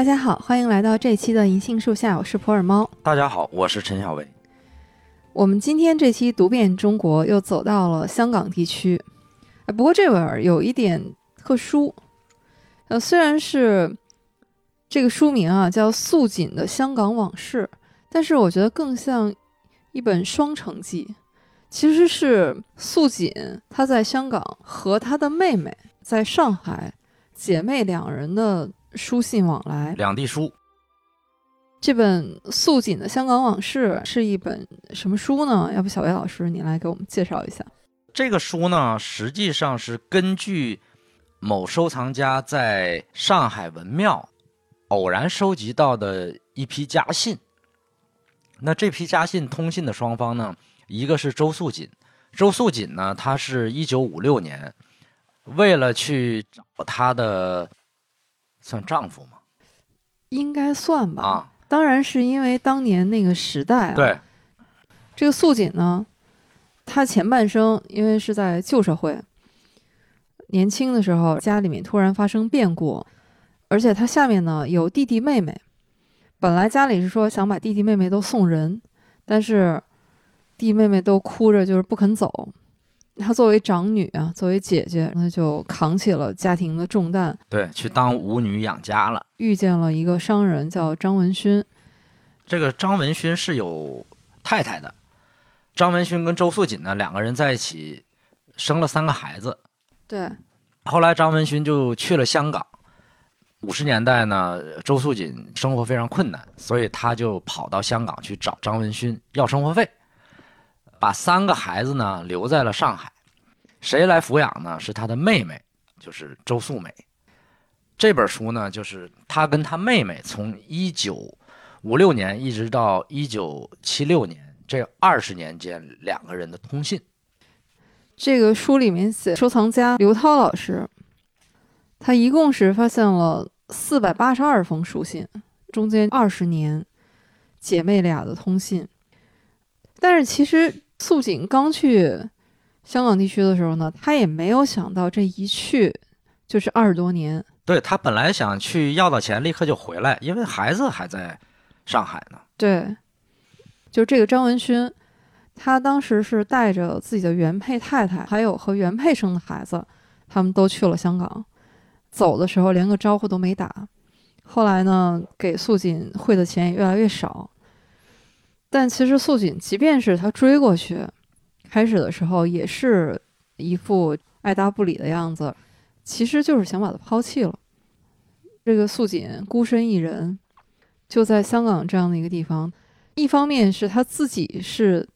大家好，欢迎来到这期的银杏树下，我是普洱猫。大家好，我是陈小伟。我们今天这期读遍中国又走到了香港地区，哎，不过这本儿有一点特殊，呃，虽然是这个书名啊叫素锦的香港往事，但是我觉得更像一本双城记。其实是素锦她在香港和她的妹妹在上海姐妹两人的书信往来。两地书，这本素锦的香港往事是一本什么书呢？要不小薇老师你来给我们介绍一下。这个书呢，实际上是根据某收藏家在上海文庙偶然收集到的一批家信。那这批家信通信的双方呢，一个是周素锦，周素锦呢，他是一九五六年为了去找他的算丈夫吗？应该算吧。啊，当然是因为当年那个时代啊。对，这个素锦呢，她前半生因为是在旧社会，年轻的时候家里面突然发生变故，而且她下面呢有弟弟妹妹，本来家里是说想把弟弟妹妹都送人，但是弟弟妹妹都哭着就是不肯走。她作为长女啊，作为姐姐，那就扛起了家庭的重担，对，去当舞女养家了。遇见了一个商人叫张文勋。这个张文勋是有太太的，张文勋跟周素锦呢两个人在一起生了三个孩子。对，后来张文勋就去了香港。五十年代呢，周素锦生活非常困难，所以他就跑到香港去找张文勋要生活费，把三个孩子呢留在了上海。谁来抚养呢？是他的妹妹，就是周素美。这本书呢，就是他跟他妹妹从一九五六年一直到一九七六年这二十年间两个人的通信。这个书里面写，收藏家刘涛老师，他一共是发现了四百八十二封书信，中间二十年姐妹俩的通信。但是其实素锦刚去香港地区的时候呢，她也没有想到这一去就是二十多年。对他本来想去要到钱，立刻就回来，因为孩子还在上海呢。对，就这个张文勋，他当时是带着自己的原配太太，还有和原配生的孩子，他们都去了香港。走的时候连个招呼都没打。后来呢，给素锦汇的钱也越来越少。但其实素锦即便是他追过去，开始的时候也是一副爱答不理的样子，其实就是想把他抛弃了。这个素锦孤身一人，就在香港这样的一个地方，一方面是他自己是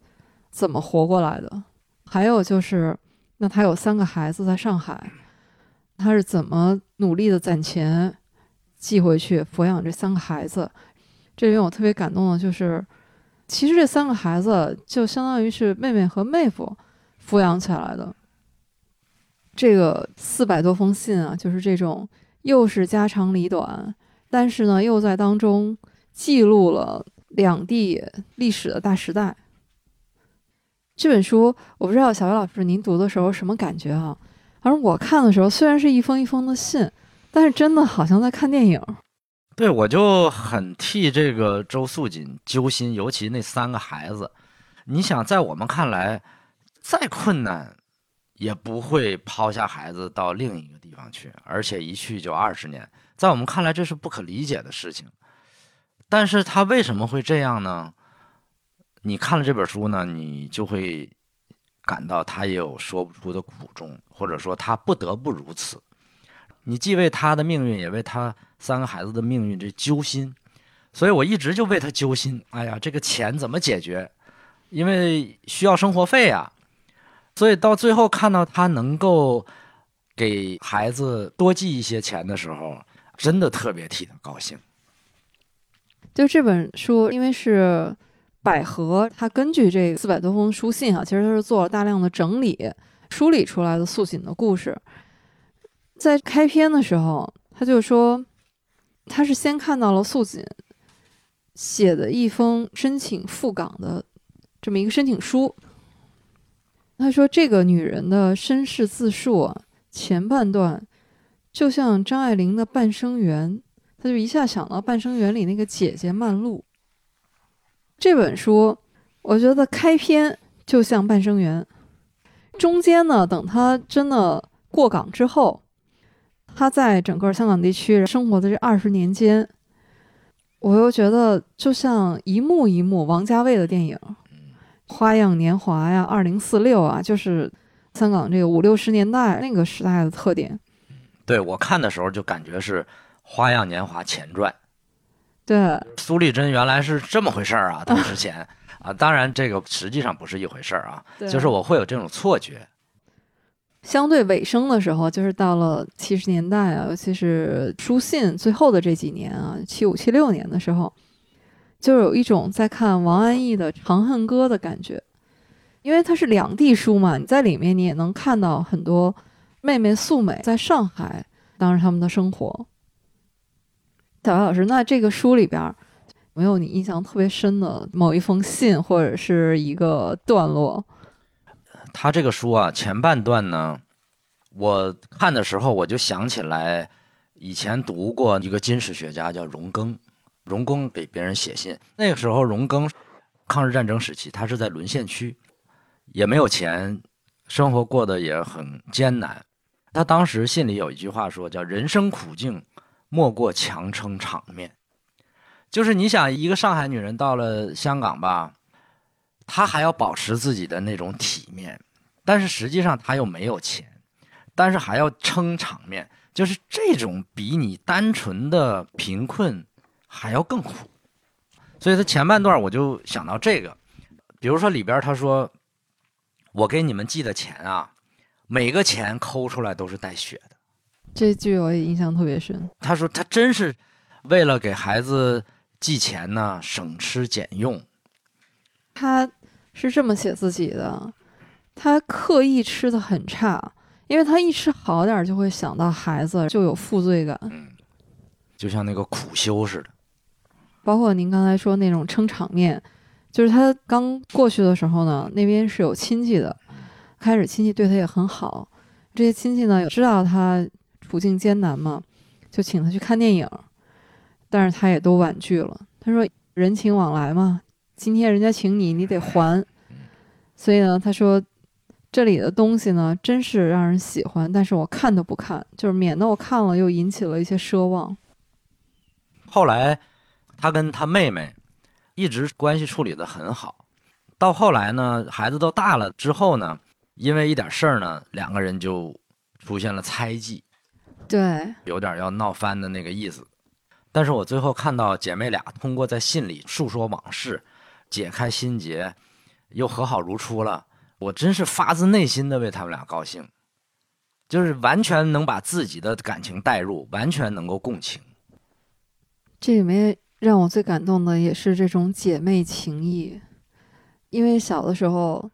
怎么活过来的，还有就是，那他有三个孩子在上海，他是怎么努力的攒钱寄回去抚养这三个孩子。这里面我特别感动的就是，其实这三个孩子就相当于是妹妹和妹夫抚养起来的。这个四百多封信啊，就是这种又是家长里短，但是呢又在当中记录了两地历史的大时代。这本书我不知道小薇老师您读的时候什么感觉啊？而我看的时候，虽然是一封一封的信，但是真的好像在看电影。对，我就很替这个周素锦揪心，尤其那三个孩子。你想，在我们看来，再困难也不会抛下孩子到另一个地方去，而且一去就二十年，在我们看来这是不可理解的事情。但是他为什么会这样呢？你看了这本书呢，你就会感到他也有说不出的苦衷，或者说他不得不如此。你既为他的命运，也为他三个孩子的命运这揪心，所以我一直就为他揪心。哎呀，这个钱怎么解决？因为需要生活费啊，所以到最后看到他能够给孩子多寄一些钱的时候，真的特别替他高兴。就这本书，因为是百合，它根据这四百多封书信啊，其实它是做了大量的整理，梳理出来的素锦的故事。在开篇的时候，他就说，他是先看到了素锦写的一封申请赴港的这么一个申请书。他说，这个女人的身世自述，前半段就像张爱玲的《半生缘》，他就一下想到《半生缘》里那个姐姐曼璐。这本书，我觉得开篇就像《半生缘》，中间呢，等他真的过港之后，他在整个香港地区生活的这二十年间，我又觉得就像一幕一幕王家卫的电影，《花样年华》呀，《二零四六》啊，就是香港这个五六十年代那个时代的特点。对我看的时候就感觉是《花样年华》前传。对，苏丽珍原来是这么回事儿啊，她之前啊，当然这个实际上不是一回事儿啊，就是我会有这种错觉。相对尾声的时候，就是到了七十年代啊，尤其是书信最后的这几年啊，七五七六年的时候，就有一种在看王安忆的《长恨歌》的感觉，因为它是两地书嘛，你在里面你也能看到很多妹妹素美在上海当时他们的生活。小白老师，那这个书里边没有你印象特别深的某一封信或者是一个段落？他这个书啊，前半段呢，我看的时候我就想起来，以前读过一个金史学家叫荣庚，荣庚给别人写信，那个时候荣庚抗日战争时期，他是在沦陷区，也没有钱，生活过得也很艰难。他当时信里有一句话说，叫“人生苦境，莫过强撑场面”，就是你想一个上海女人到了香港吧。她还要保持自己的那种体面，但是实际上他又没有钱，但是还要撑场面，就是这种比你单纯的贫困还要更苦。所以他前半段我就想到这个，比如说里边他说：“我给你们寄的钱啊，每个钱抠出来都是带血的。这句我也印象特别深。”他说他真是为了给孩子寄钱呢，省吃俭用。他是这么写自己的，他刻意吃的很差，因为他一吃好点儿就会想到孩子，就有负罪感。嗯，就像那个苦修似的。包括您刚才说那种撑场面，就是他刚过去的时候呢，那边是有亲戚的，开始亲戚对他也很好，这些亲戚呢也知道他处境艰难嘛，就请他去看电影，但是他也都婉拒了。他说人情往来嘛，今天人家请你，你得还。所以呢，他说这里的东西呢，真是让人喜欢，但是我看都不看，就是免得我看了又引起了一些奢望。后来，他跟他妹妹一直关系处理得很好。到后来呢，孩子都大了之后呢，因为一点事儿呢，两个人就出现了猜忌，对，有点要闹翻的那个意思。但是我最后看到姐妹俩通过在信里诉说往事，解开心结，又和好如初了。我真是发自内心的为他们俩高兴，就是完全能把自己的感情带入，完全能够共情。这里面让我最感动的也是这种姐妹情谊，因为小的时候，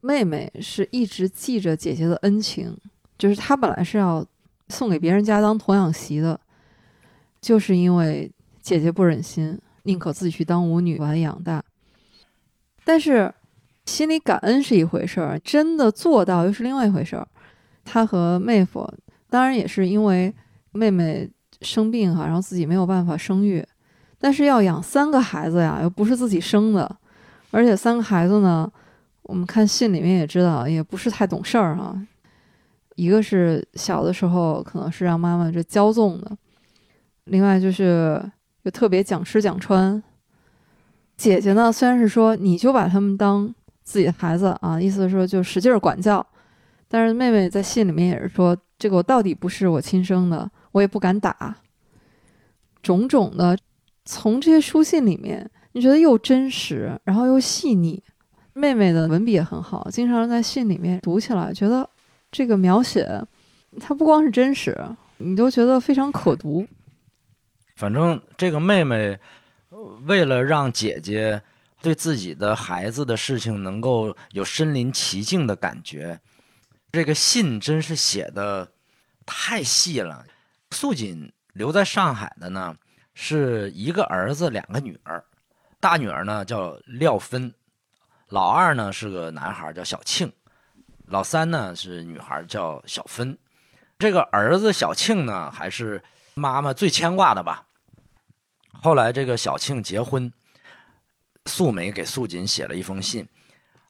妹妹是一直记着姐姐的恩情，就是她本来是要送给别人家当童养媳的，就是因为姐姐不忍心，宁可自己去当舞女把她养大。但是心里感恩是一回事儿，真的做到又是另外一回事儿。她和妹夫当然也是因为妹妹。生病哈，然后自己没有办法生育，但是要养三个孩子呀，又不是自己生的，而且三个孩子呢，我们看信里面也知道，也不是太懂事儿哈。一个是小的时候可能是让妈妈这骄纵的，另外就是又特别讲吃讲穿。姐姐呢，虽然是说你就把他们当自己的孩子啊，意思是说就使劲管教，但是妹妹在信里面也是说，这个我到底不是我亲生的。我也不敢打，种种的，从这些书信里面，你觉得又真实，然后又细腻。妹妹的文笔也很好，经常在信里面读起来，觉得这个描写，它不光是真实，你都觉得非常可读。反正这个妹妹，为了让姐姐对自己的孩子的事情能够有身临其境的感觉，这个信真是写的太细了。素锦留在上海的呢，是一个儿子，两个女儿。大女儿呢叫廖芬，老二呢是个男孩，叫小庆，老三呢是女孩，叫小芬。这个儿子小庆呢，还是妈妈最牵挂的吧？后来这个小庆结婚，素梅给素锦写了一封信，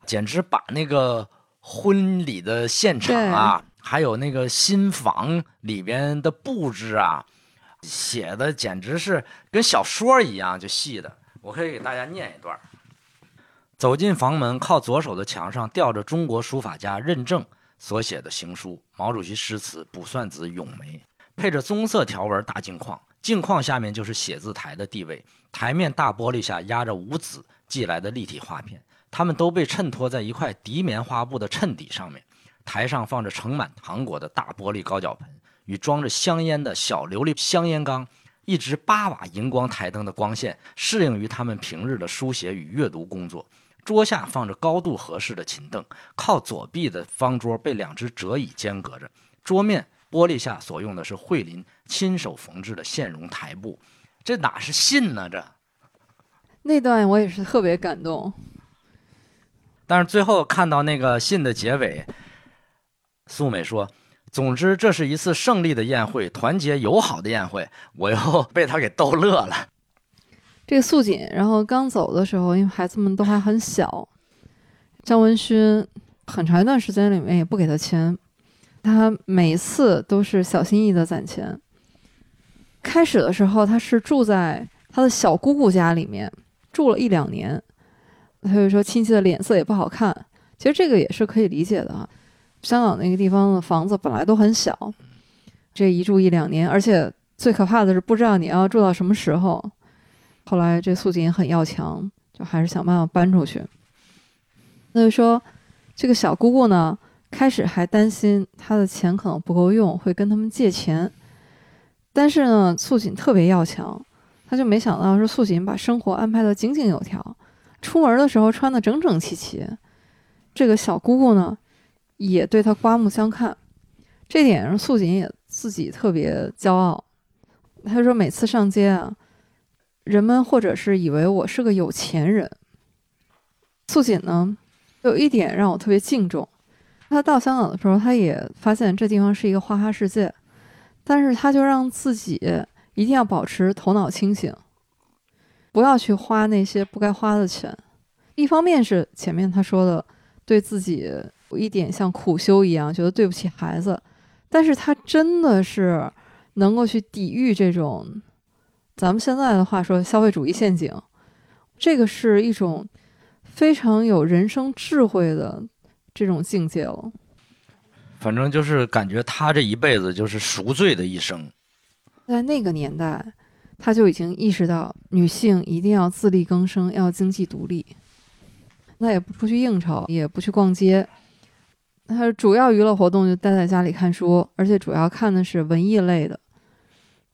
简直把那个婚礼的现场啊，还有那个新房里边的布置啊，写的简直是跟小说一样，就细的。我可以给大家念一段。走进房门，靠左手的墙上吊着中国书法家任正所写的行书，毛主席诗词《卜算子·咏梅》，配着棕色条纹大镜框，镜框下面就是写字台的地位。台面大玻璃下压着五子寄来的立体画片，他们都被衬托在一块涤棉花布的衬底上面。台上放着盛满糖果的大玻璃高脚盆，与装着香烟的小琉璃香烟缸。一直八瓦荧光台灯的光线适应于他们平日的书写与阅读工作。桌下放着高度合适的琴凳，靠左壁的方桌被两只折椅间隔着。桌面玻璃下所用的是惠林亲手缝制的线绒台布。这哪是信呢？这那段我也是特别感动。但是最后看到那个信的结尾，素美说：“总之，这是一次胜利的宴会，团结友好的宴会。”我又 被他给逗乐了。这个素锦，然后刚走的时候，因为孩子们都还很小，张文勋很长一段时间里面也不给他钱，他每次都是小心翼翼的攒钱。开始的时候，他是住在他的小姑姑家里面住了一两年，他就说亲戚的脸色也不好看。其实这个也是可以理解的啊，香港那个地方的房子本来都很小，这一住一两年，而且最可怕的是不知道你要住到什么时候。后来这素锦很要强，就还是想办法搬出去。那就说，这个小姑姑呢，开始还担心她的钱可能不够用，会跟他们借钱。但是呢，素锦特别要强，她就没想到是素锦把生活安排的井井有条，出门的时候穿的整整齐齐。这个小姑姑呢，也对她刮目相看，这点上素锦也自己特别骄傲。她说每次上街啊。人们或者是以为我是个有钱人。素锦呢，有一点让我特别敬重。他到香港的时候，他也发现这地方是一个花花世界，但是他就让自己一定要保持头脑清醒，不要去花那些不该花的钱。一方面是前面他说的，对自己有一点像苦修一样，觉得对不起孩子，但是他真的是能够去抵御这种。咱们现在的话说，消费主义陷阱，这个是一种非常有人生智慧的这种境界了。反正就是感觉他这一辈子就是赎罪的一生。在那个年代，他就已经意识到女性一定要自力更生，要经济独立。那也不出去应酬，也不去逛街，他主要娱乐活动就待在家里看书，而且主要看的是文艺类的。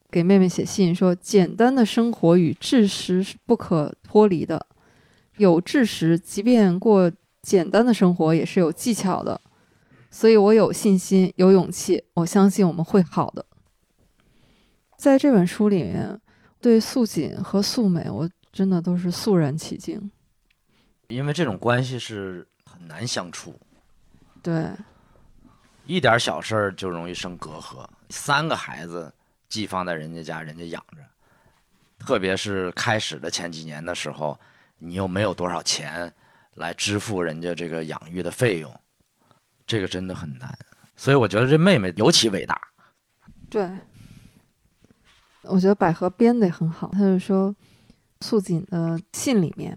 给妹妹写信说：“简单的生活与知识是不可脱离的，有知识，即便过简单的生活也是有技巧的。所以我有信心，有勇气，我相信我们会好的。”在这本书里面，对素锦和素美，我真的都是肃然起敬，因为这种关系是很难相处。对，一点小事儿就容易生隔阂，三个孩子。寄放在人家家，人家养着。特别是开始的前几年的时候，你又没有多少钱来支付人家这个养育的费用，这个真的很难。所以我觉得这妹妹尤其伟大。对，我觉得百合编的很好。他就说，素锦的信里面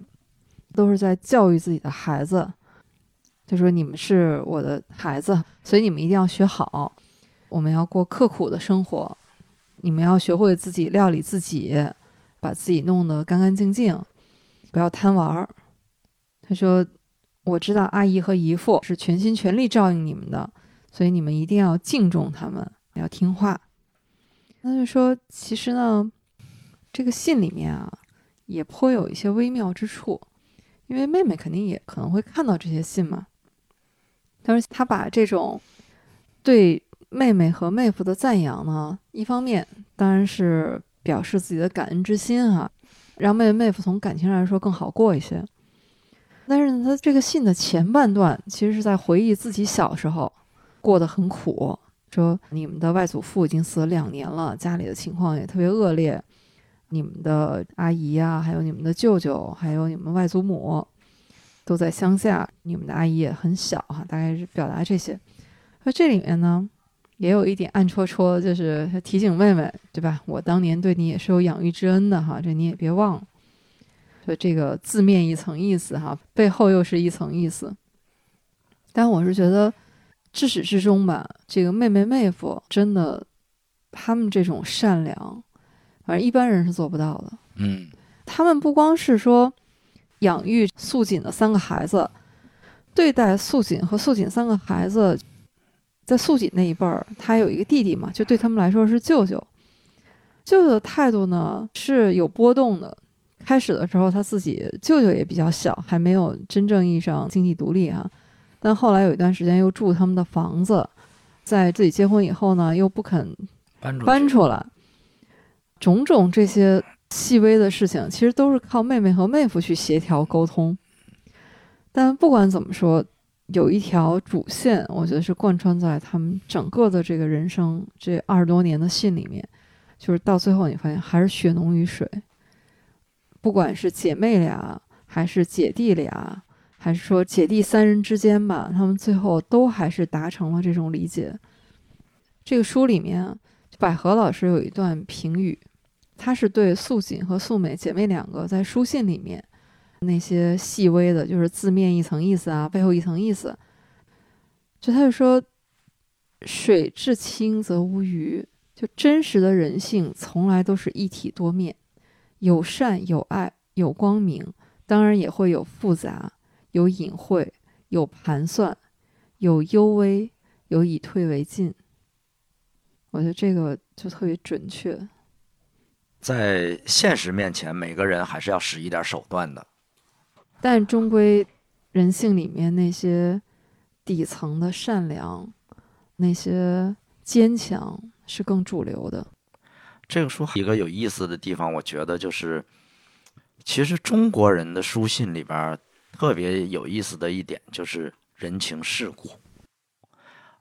都是在教育自己的孩子，就说你们是我的孩子，所以你们一定要学好，我们要过刻苦的生活。你们要学会自己料理自己，把自己弄得干干净净，不要贪玩儿。他说：“我知道阿姨和姨父是全心全力照应你们的，所以你们一定要敬重他们，要听话。”那就说：“其实呢，这个信里面啊，也颇有一些微妙之处，因为妹妹肯定也可能会看到这些信嘛。但是他把这种对。”妹妹和妹夫的赞扬呢，一方面当然是表示自己的感恩之心哈，让妹妹妹夫从感情上来说更好过一些。但是呢，他这个信的前半段其实是在回忆自己小时候过得很苦，说你们的外祖父已经死了两年了，家里的情况也特别恶劣，你们的阿姨啊，还有你们的舅舅，还有你们外祖母，都在乡下，你们的阿姨也很小哈，大概是表达这些。那这里面呢，也有一点暗戳戳，就是提醒妹妹，对吧？我当年对你也是有养育之恩的哈，这你也别忘了。所以这个字面一层意思哈，背后又是一层意思。但我是觉得，至始至终吧，这个妹妹妹夫真的，他们这种善良，反正一般人是做不到的。嗯，他们不光是说养育素锦的三个孩子，对待素锦和素锦三个孩子，在素锦那一辈儿，他有一个弟弟嘛，就对他们来说是舅舅。舅舅的态度呢是有波动的。开始的时候，他自己舅舅也比较小，还没有真正意义上经济独立哈。但后来有一段时间又住他们的房子，在自己结婚以后呢，又不肯搬出搬出来，种种这些细微的事情，其实都是靠妹妹和妹夫去协调沟通。但不管怎么说，有一条主线，我觉得是贯穿在他们整个的这个人生这二十多年的信里面，就是到最后你发现还是血浓于水。不管是姐妹俩，还是姐弟俩，还是说姐弟三人之间吧，他们最后都还是达成了这种理解。这个书里面，百合老师有一段评语，他是对素锦和素美姐妹两个在书信里面那些细微的，就是字面一层意思啊，背后一层意思，就他就说：“水至清则无鱼，就真实的人性从来都是一体多面。”有善有爱有光明，当然也会有复杂，有隐晦，有盘算，有幽微，有以退为进。我觉得这个就特别准确。在现实面前，每个人还是要使一点手段的。但终归，人性里面那些底层的善良，那些坚强，是更主流的。这个书一个有意思的地方，我觉得就是，其实中国人的书信里边特别有意思的一点就是人情世故。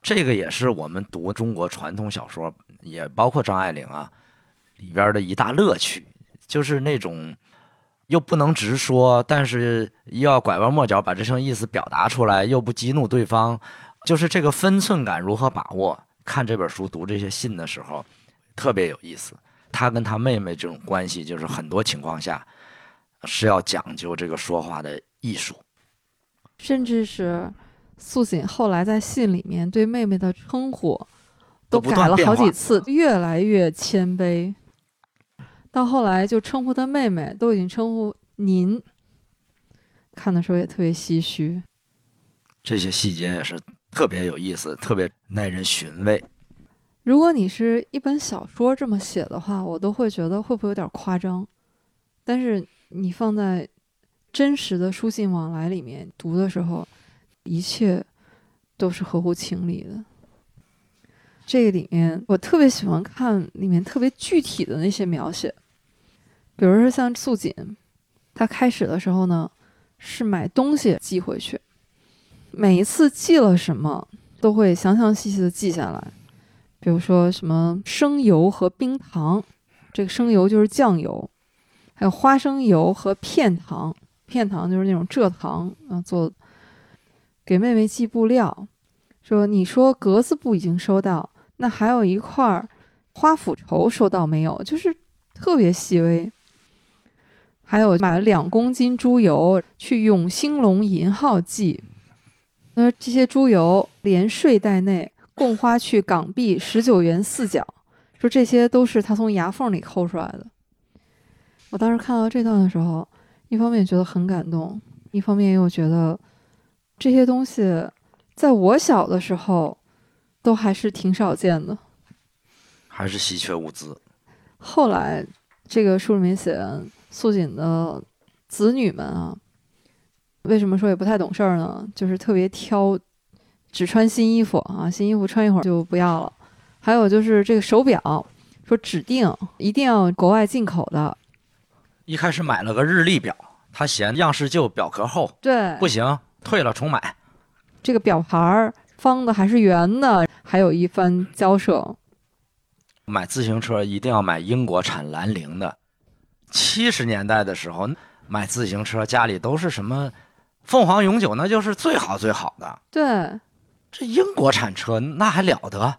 这个也是我们读中国传统小说，也包括张爱玲啊里边的一大乐趣，就是那种又不能直说，但是又要拐弯抹角把这层意思表达出来，又不激怒对方，就是这个分寸感如何把握？看这本书读这些信的时候。特别有意思，他跟他妹妹这种关系，就是很多情况下是要讲究这个说话的艺术，甚至是素锦后来在信里面对妹妹的称呼都改了好几次，越来越谦卑，到后来就称呼他妹妹都已经称呼您，看的时候也特别唏嘘。这些细节也是特别有意思，特别耐人寻味。如果你是一本小说这么写的话，我都会觉得会不会有点夸张。但是你放在真实的书信往来里面读的时候，一切都是合乎情理的。这个里面我特别喜欢看里面特别具体的那些描写，比如说像素锦，她开始的时候呢是买东西寄回去，每一次寄了什么都会详详细细的记下来。比如说什么生油和冰糖，这个生油就是酱油，还有花生油和片糖，片糖就是那种蔗糖啊做。给妹妹寄布料，说你说格子布已经收到，那还有一块花斧绸收到没有？就是特别细微。还有买了两公斤猪油去永兴隆银号寄，那这些猪油连税带内。共花去港币十九元四角，说这些都是他从牙缝里抠出来的。我当时看到这段的时候，一方面觉得很感动，一方面又觉得这些东西在我小的时候都还是挺少见的，还是稀缺物资。后来这个书里面写素锦的子女们啊，为什么说也不太懂事儿呢？就是特别挑。只穿新衣服啊，新衣服穿一会儿就不要了。还有就是这个手表，说指定一定要国外进口的。一开始买了个日历表，他嫌样式旧，表壳厚，对，不行，退了重买。这个表盘儿方的还是圆的，还有一番交涉。买自行车一定要买英国产兰陵的，七十年代的时候买自行车，家里都是什么凤凰永久，那就是最好最好的。对，这英国产车那还了得？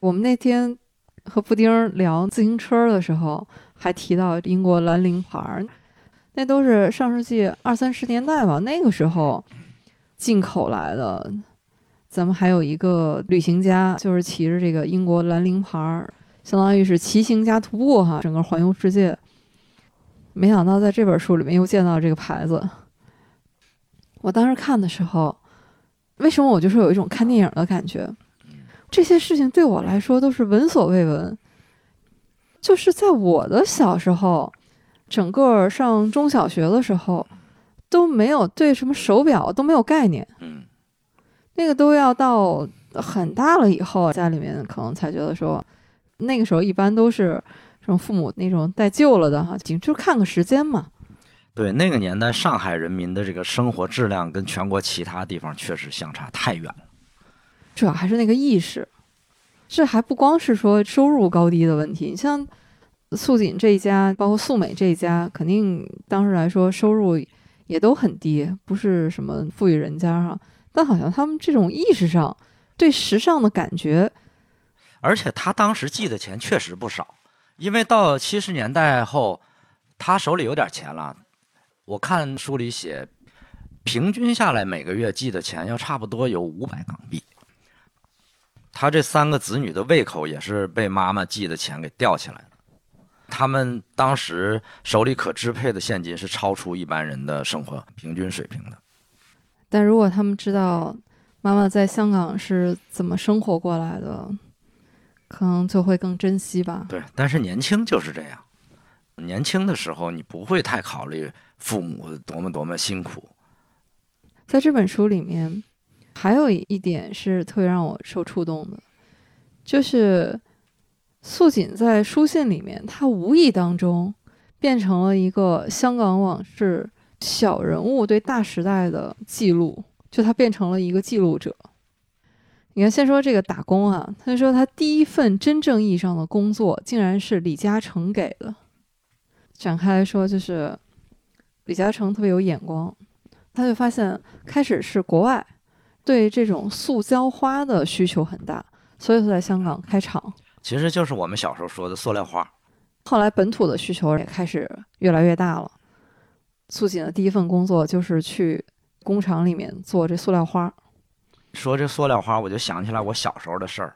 我们那天和布丁聊自行车的时候，还提到英国兰陵牌儿，那都是上世纪二三十年代吧，那个时候进口来的。咱们还有一个旅行家，就是骑着这个英国兰陵牌儿，相当于是骑行加徒步哈，整个环游世界。没想到在这本书里面又见到这个牌子。我当时看的时候，为什么我就是有一种看电影的感觉？这些事情对我来说都是闻所未闻。就是在我的小时候，整个上中小学的时候，都没有对什么手表都没有概念。那个都要到很大了以后，家里面可能才觉得说，那个时候一般都是什么父母那种带旧了的哈，就看个时间嘛。对，那个年代上海人民的这个生活质量跟全国其他地方确实相差太远了。主要还是那个意识，这还不光是说收入高低的问题。你像素锦这一家，包括素美这一家，肯定当时来说收入也都很低，不是什么富裕人家哈。但好像他们这种意识上对时尚的感觉，而且他当时寄的钱确实不少，因为到七十年代后，他手里有点钱了。我看书里写，平均下来每个月寄的钱要差不多有五百港币。他这三个子女的胃口也是被妈妈寄的钱给吊起来的。他们当时手里可支配的现金是超出一般人的生活平均水平的。但如果他们知道妈妈在香港是怎么生活过来的，可能就会更珍惜吧。对，但是年轻就是这样，年轻的时候你不会太考虑父母多么多么辛苦。在这本书里面，还有一点是特别让我受触动的，就是素锦在书信里面，他无意当中变成了一个香港往事小人物对大时代的记录，就他变成了一个记录者。你看，先说这个打工啊，他说他第一份真正意义上的工作，竟然是李嘉诚给的。展开来说，就是李嘉诚特别有眼光。他就发现，开始是国外对这种塑胶花的需求很大，所以他在香港开厂。其实就是我们小时候说的塑料花。后来本土的需求也开始越来越大了。素锦的第一份工作就是去工厂里面做这塑料花。说这塑料花，我就想起来我小时候的事儿。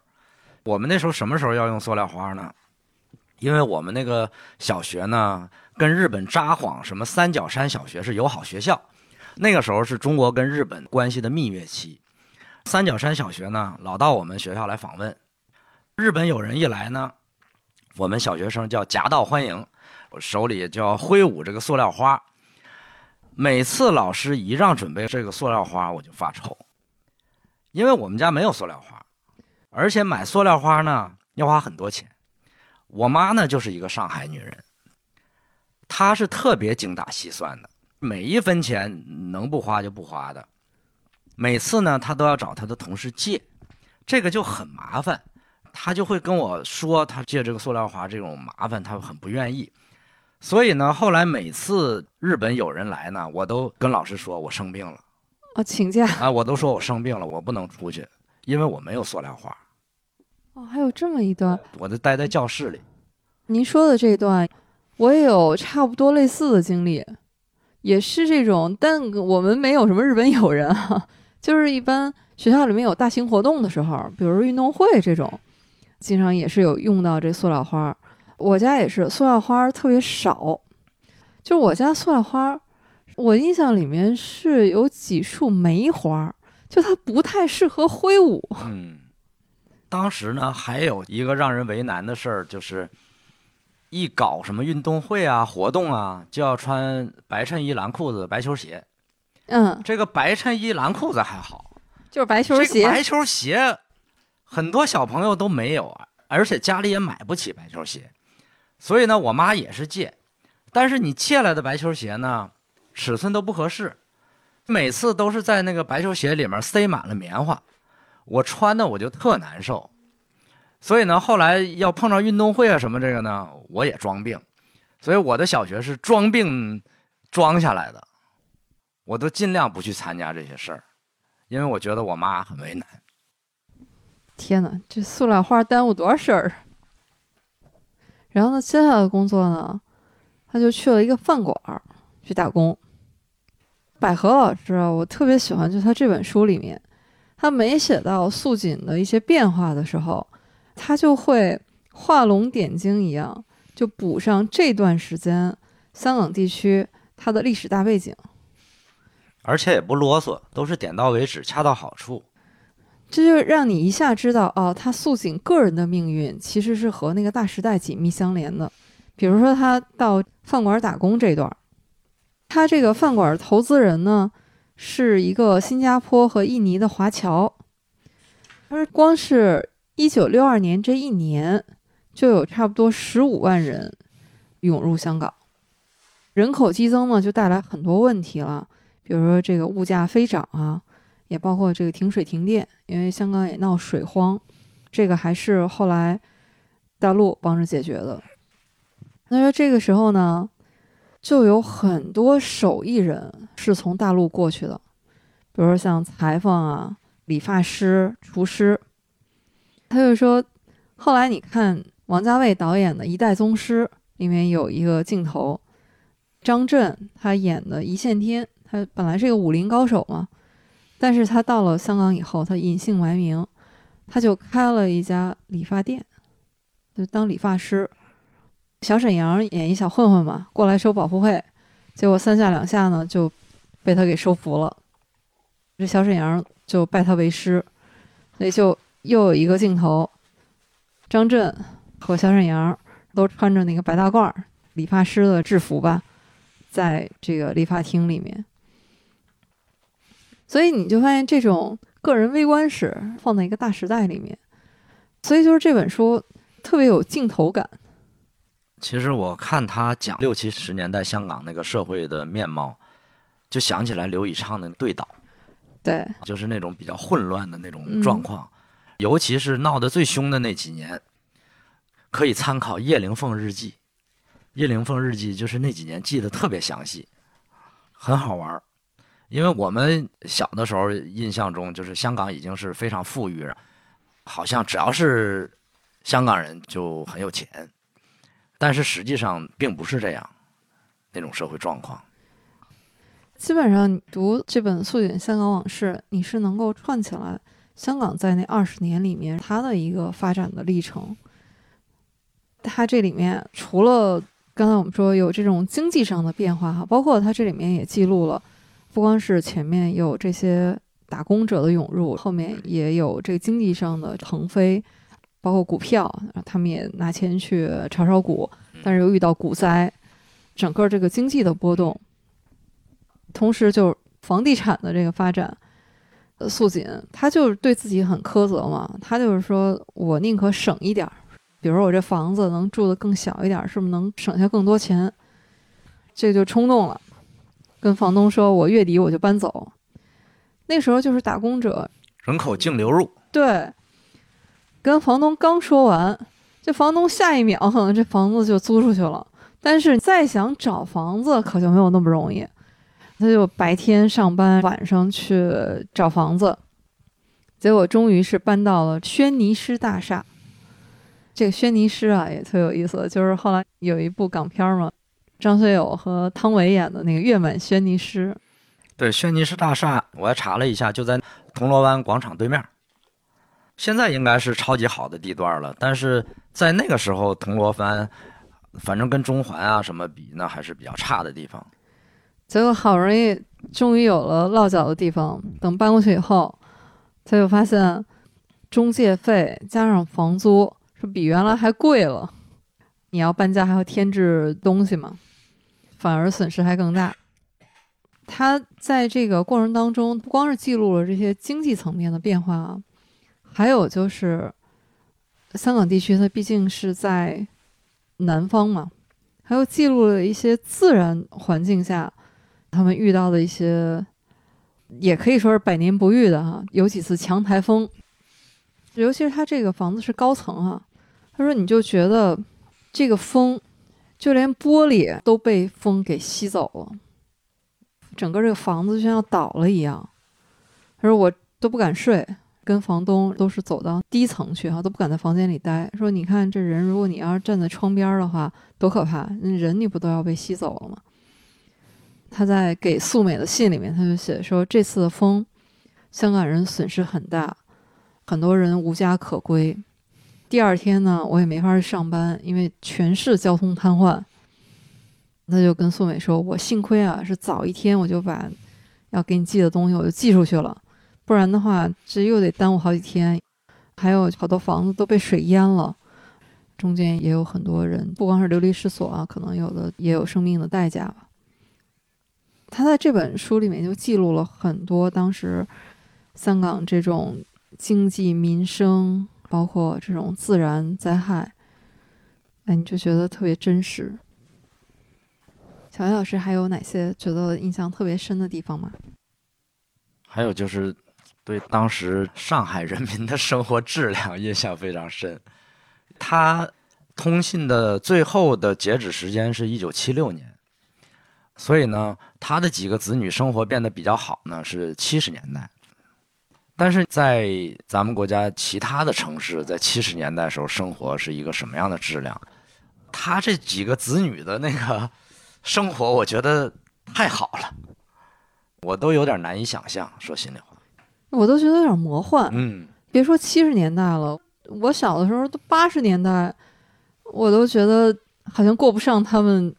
我们那时候什么时候要用塑料花呢？因为我们那个小学呢，跟日本札幌什么三角山小学是友好学校。那个时候是中国跟日本关系的蜜月期，三角山小学呢老到我们学校来访问，日本友人一来呢，我们小学生叫夹道欢迎，我手里就要挥舞这个塑料花。每次老师一让准备这个塑料花，我就发愁，因为我们家没有塑料花，而且买塑料花呢要花很多钱。我妈呢就是一个上海女人，她是特别精打细算的。每一分钱能不花就不花的，每次呢他都要找他的同事借，这个就很麻烦，他就会跟我说他借这个塑料花这种麻烦他很不愿意，所以呢后来每次日本有人来呢，我都跟老师说我生病了，哦请假啊我都说我生病了我不能出去，因为我没有塑料花。哦还有这么一段，我就待在教室里。您说的这段，我也有差不多类似的经历。也是这种，但我们没有什么日本友人啊，就是一般学校里面有大型活动的时候，比如运动会这种，经常也是有用到这塑料花。我家也是塑料花特别少，就我家塑料花，我印象里面是有几束梅花，就它不太适合挥舞。嗯，当时呢还有一个让人为难的事儿就是。一搞什么运动会啊、活动啊，就要穿白衬衣、蓝裤子、白球鞋。嗯，这个白衬衣、蓝裤子还好，就是白球鞋。白球鞋很多小朋友都没有啊，而且家里也买不起白球鞋，所以呢，我妈也是借。但是你借来的白球鞋呢，尺寸都不合适，每次都是在那个白球鞋里面塞满了棉花，我穿的我就特难受。所以呢，后来要碰上运动会啊什么这个呢，我也装病。所以我的小学是装病装下来的，我都尽量不去参加这些事儿，因为我觉得我妈很为难。天哪，这塑料花耽误多少事儿？然后呢，接下来的工作呢，他就去了一个饭馆儿去打工。百合老师啊，我特别喜欢，就他这本书里面，他每写到素锦的一些变化的时候，他就会画龙点睛一样，就补上这段时间香港地区它的历史大背景。而且也不啰嗦，都是点到为止，恰到好处。这就让你一下知道，哦，他素锦个人的命运其实是和那个大时代紧密相连的。比如说，他到饭馆打工这段，他这个饭馆投资人呢是一个新加坡和印尼的华侨。他说，光是一九六二年这一年，就有差不多十五万人涌入香港，人口激增呢，就带来很多问题了，比如说这个物价飞涨啊。也包括这个停水停电，因为香港也闹水荒，这个还是后来大陆帮着解决的。那说这个时候呢，就有很多手艺人是从大陆过去的，比如说像裁缝啊、理发师、厨师。他就说，后来你看王家卫导演的《一代宗师》里面有一个镜头，张震他演的一线天，他本来是个武林高手嘛。但是他到了香港以后，他隐姓埋名，他就开了一家理发店，就当理发师。小沈阳演一小混混嘛，过来收保护费，结果三下两下呢就被他给收服了。这小沈阳就拜他为师，所以就又有一个镜头，张震和小沈阳都穿着那个白大褂理发师的制服吧，在这个理发厅里面。所以你就发现这种个人微观史放在一个大时代里面，所以就是这本书特别有镜头感。其实我看他讲六七十年代香港那个社会的面貌，就想起来刘以畅的《对倒》，对，就是那种比较混乱的那种状况，尤其是闹得最凶的那几年，可以参考叶灵凤日记。叶灵凤日记就是那几年记得特别详细，很好玩儿。因为我们小的时候印象中，就是香港已经是非常富裕了，好像只要是香港人就很有钱，但是实际上并不是这样，那种社会状况。基本上读这本《素锦香港往事》，你是能够串起来香港在那二十年里面它的一个发展的历程。它这里面除了刚才我们说有这种经济上的变化哈，包括它这里面也记录了。不光是前面有这些打工者的涌入，后面也有这个经济上的腾飞，包括股票，他们也拿钱去炒炒股，但是又遇到股灾，整个这个经济的波动，同时就房地产的这个发展，素锦他就是对自己很苛责嘛，他就是说我宁可省一点儿，比如说我这房子能住的更小一点，是不是能省下更多钱？这就冲动了。跟房东说：“我月底我就搬走。”那时候就是打工者人口净流入。对，跟房东刚说完，这房东下一秒可能这房子就租出去了。但是再想找房子可就没有那么容易，他就白天上班，晚上去找房子。结果终于是搬到了轩尼诗大厦。这个轩尼诗啊也特有意思，就是后来有一部港片嘛。张学友和汤唯演的那个《月满轩尼诗》，对，轩尼诗大厦，我还查了一下，就在铜锣湾广场对面。现在应该是超级好的地段了，但是在那个时候，铜锣湾，反正跟中环啊什么比，那还是比较差的地方。结果好容易终于有了落脚的地方，等搬过去以后，他就发现中介费加上房租是比原来还贵了。你要搬家还要添置东西嘛？反而损失还更大。他在这个过程当中，不光是记录了这些经济层面的变化啊，还有就是香港地区，它毕竟是在南方嘛，还有记录了一些自然环境下他们遇到的一些，也可以说是百年不遇的哈，有几次强台风。尤其是他这个房子是高层哈，他说你就觉得这个风。就连玻璃都被风给吸走了，整个这个房子就像要倒了一样。他说我都不敢睡，跟房东都是走到低层去哈，都不敢在房间里待。说你看这人，如果你要是站在窗边的话，多可怕！人你不都要被吸走了吗？他在给素美的信里面，他就写说这次的风，香港人损失很大，很多人无家可归。第二天呢，我也没法去上班，因为全市交通瘫痪。他就跟素美说：“我幸亏啊，是早一天我就把要给你寄的东西我就寄出去了，不然的话，这又得耽误好几天。还有好多房子都被水淹了，中间也有很多人，不光是流离失所啊，可能有的也有生命的代价吧。”他在这本书里面就记录了很多当时香港这种经济民生，包括这种自然灾害，哎，你就觉得特别真实。小艾老师还有哪些觉得印象特别深的地方吗？还有就是对当时上海人民的生活质量印象非常深。他通信的最后的截止时间是一九七六年。所以呢，他的几个子女生活变得比较好呢，是七十年代。但是在咱们国家其他的城市，在七十年代时候生活是一个什么样的质量？他这几个子女的那个生活，我觉得太好了，我都有点难以想象。说心里话，我都觉得有点魔幻。嗯，别说七十年代了，我小的时候都八十年代，我都觉得好像过不上他们。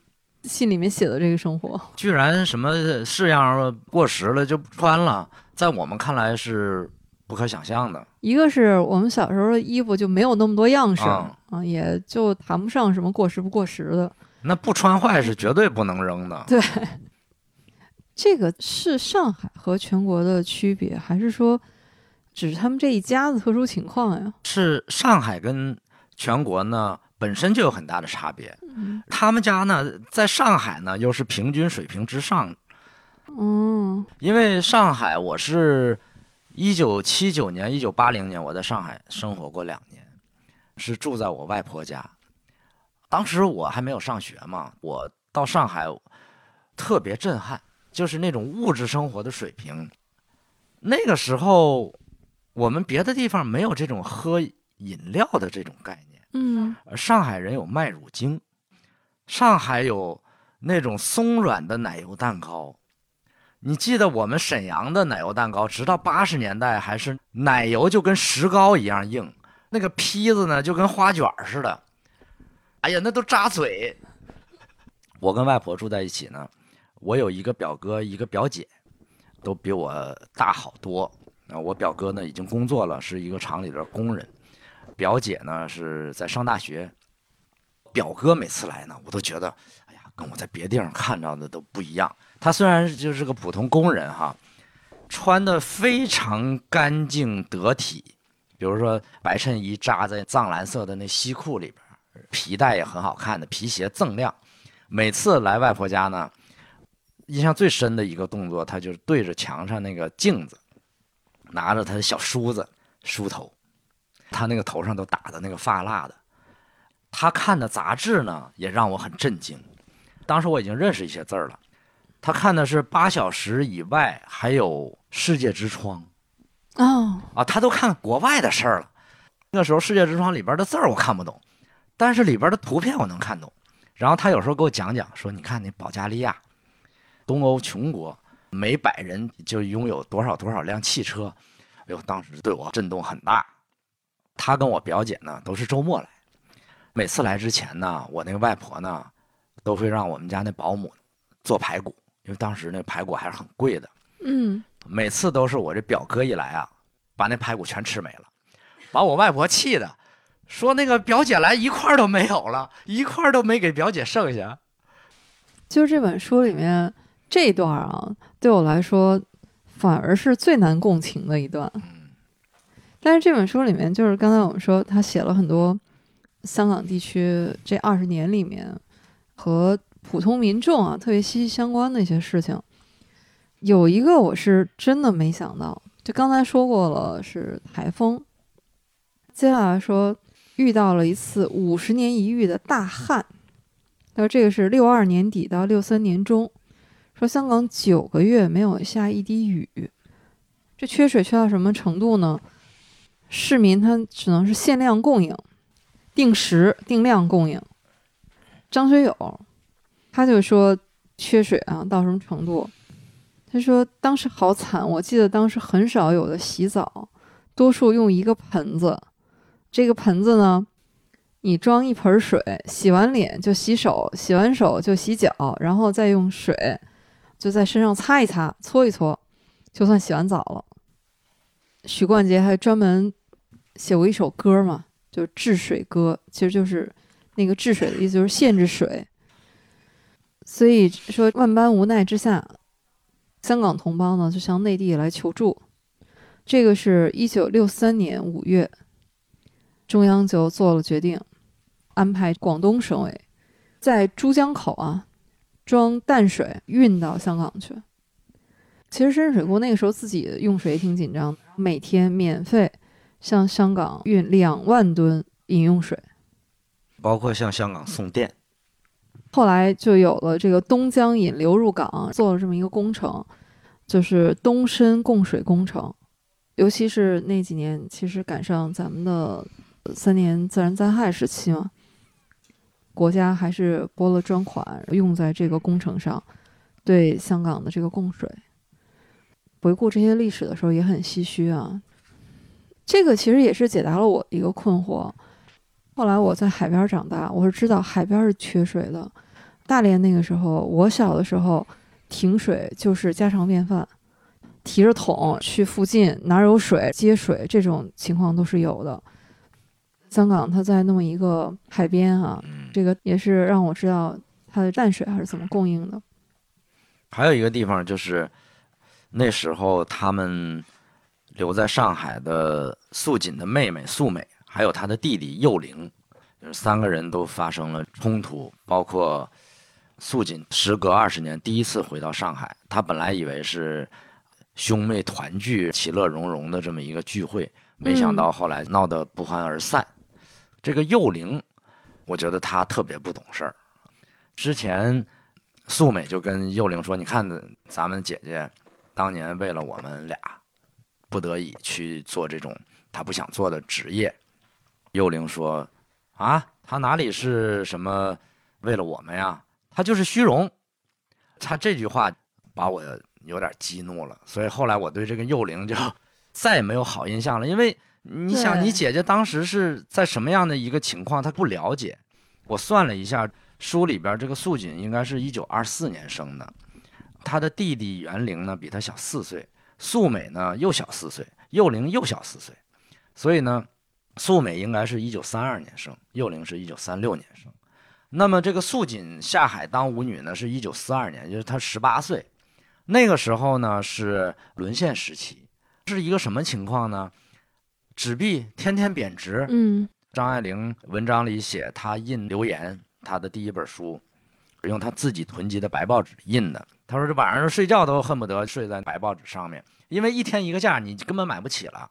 信里面写的这个生活，居然什么式样过时了就不穿了，在我们看来是不可想象的。一个是我们小时候的衣服就没有那么多样式啊，也就谈不上什么过时不过时的。那不穿坏是绝对不能扔的。对，这个是上海和全国的区别，还是说只是他们这一家子特殊情况呀？是上海跟全国呢？本身就有很大的差别，他们家呢，在上海呢又是平均水平之上，嗯，因为上海我是一九七九年、一九八零年我在上海生活过两年，是住在我外婆家，当时我还没有上学嘛，我到上海特别震撼，就是那种物质生活的水平，那个时候我们别的地方没有这种喝饮料的这种概念。嗯，上海人有麦乳精，上海有那种松软的奶油蛋糕。你记得我们沈阳的奶油蛋糕，直到八十年代还是奶油就跟石膏一样硬，那个坯子呢就跟花卷似的。哎呀，那都扎嘴。我跟外婆住在一起呢，我有一个表哥，一个表姐，都比我大好多。啊，我表哥呢已经工作了，是一个厂里的工人。表姐呢是在上大学，表哥每次来呢，我都觉得，哎呀，跟我在别地方看到的都不一样。他虽然就是个普通工人哈，穿的非常干净得体，比如说白衬衣扎在藏蓝色的那西裤里边，皮带也很好看的，皮鞋锃亮。每次来外婆家呢，印象最深的一个动作，他就是对着墙上那个镜子，拿着他的小梳子梳头。他那个头上都打的那个发蜡的，他看的杂志呢也让我很震惊。当时我已经认识一些字儿了，他看的是八小时以外，还有世界之窗。哦，啊，他都看国外的事儿了。那时候世界之窗里边的字儿我看不懂，但是里边的图片我能看懂。然后他有时候给我讲讲，说你看那保加利亚，东欧穷国，每百人就拥有多少多少辆汽车。哎呦，当时对我震动很大。他跟我表姐呢都是周末来，每次来之前呢，我那个外婆呢都会让我们家那保姆做排骨，因为当时那排骨还是很贵的。嗯，每次都是我这表哥一来啊，把那排骨全吃没了，把我外婆气的，说那个表姐来一块都没有了，一块都没给表姐剩下。就是这本书里面这一段啊，对我来说反而是最难共情的一段。但是这本书里面，就是刚才我们说，他写了很多香港地区这二十年里面和普通民众啊特别息息相关的一些事情。有一个我是真的没想到，就刚才说过了是台风，接下来说遇到了一次五十年一遇的大旱。他说这个是六二年底到六三年中，说香港九个月没有下一滴雨，这缺水缺到什么程度呢？市民他只能是限量供应，定时定量供应。张学友他就说缺水啊到什么程度？他说当时好惨，我记得当时很少有的洗澡，多数用一个盆子，这个盆子呢。你装一盆水，洗完脸就洗手，洗完手就洗脚，然后再用水就在身上擦一擦、搓一搓，就算洗完澡了。许冠杰还专门写过一首歌嘛，就《治水歌》，其实就是那个治水的意思，就是限制水。所以说，万般无奈之下，香港同胞呢就向内地来求助。这个是一九六三年五月，中央就做了决定。安排广东省委在珠江口啊装淡水运到香港去。其实深圳水埗那个时候自己用水也挺紧张，每天免费向香港运两万吨饮用水，包括向香港送电。后来就有了这个东江引流入港，做了这么一个工程，就是东深供水工程。尤其是那几年，其实赶上咱们的三年自然灾害时期嘛。国家还是拨了专款用在这个工程上，对香港的这个供水。回顾这些历史的时候也很唏嘘啊。这个其实也是解答了我一个困惑。后来我在海边长大，我是知道海边是缺水的。大连那个时候，我小的时候停水就是家常便饭，提着桶去附近哪有水接水，这种情况都是有的。香港它在那么一个海边啊，这个也是让我知道它的淡水还是怎么供应的。还有一个地方就是，那时候他们留在上海的素锦的妹妹素美，还有她的弟弟幼龄，就是三个人都发生了冲突。包括素锦时隔二十年第一次回到上海，她本来以为是兄妹团聚、其乐融融的这么一个聚会，没想到后来闹得不欢而散。这个幼龄，我觉得他特别不懂事儿。之前，素美就跟幼龄说：“你看，咱们姐姐当年为了我们俩，不得已去做这种他不想做的职业。”幼灵说：“啊，他哪里是什么为了我们呀？他就是虚荣。”他这句话把我有点激怒了，所以后来我对这个幼灵就 再也没有好印象了，因为。你想，你姐姐当时是在什么样的一个情况？她不了解。我算了一下，书里边这个素锦应该是一九二四年生的，她的弟弟元龄呢比她小四岁，素美呢又小四岁，幼龄又小四岁，所以呢，素美应该是一九三二年生，幼龄是一九三六年生。那么这个素锦下海当舞女呢，是一九四二年，就是她十八岁。那个时候呢是沦陷时期，是一个什么情况呢？纸币天天贬值。嗯，张爱玲文章里写，她印留言，她的第一本书，用她自己囤积的白报纸印的。他说这晚上睡觉都恨不得睡在白报纸上面，因为一天一个价，你根本买不起了。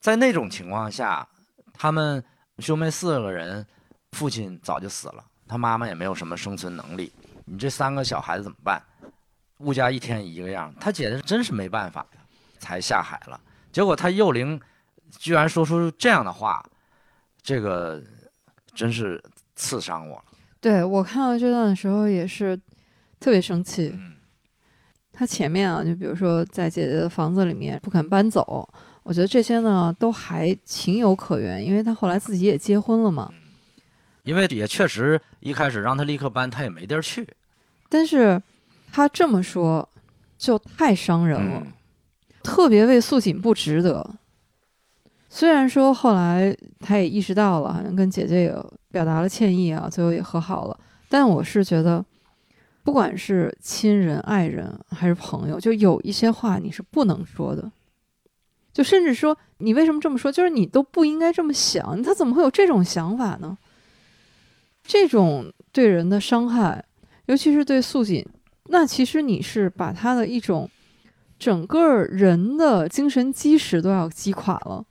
在那种情况下，他们兄妹四个人，父亲早就死了，他妈妈也没有什么生存能力。你这三个小孩子怎么办？物价一天一个样，他姐姐真是没办法呀，才下海了。结果他幼龄。居然说出这样的话，这个真是刺伤我了。对我看到这段的时候也是特别生气。他前面啊，就比如说在姐姐的房子里面不肯搬走，我觉得这些呢都还情有可原，因为他后来自己也结婚了嘛。因为也确实一开始让他立刻搬，他也没地儿去。但是他这么说就太伤人了，特别为素锦不值得。虽然说后来他也意识到了，好像跟姐姐也表达了歉意啊，最后也和好了。但我是觉得，不管是亲人、爱人还是朋友，就有一些话你是不能说的。就甚至说，你为什么这么说？就是你都不应该这么想。他怎么会有这种想法呢？这种对人的伤害，尤其是对素锦，那其实你是把他的一种整个人的精神基石都要击垮了。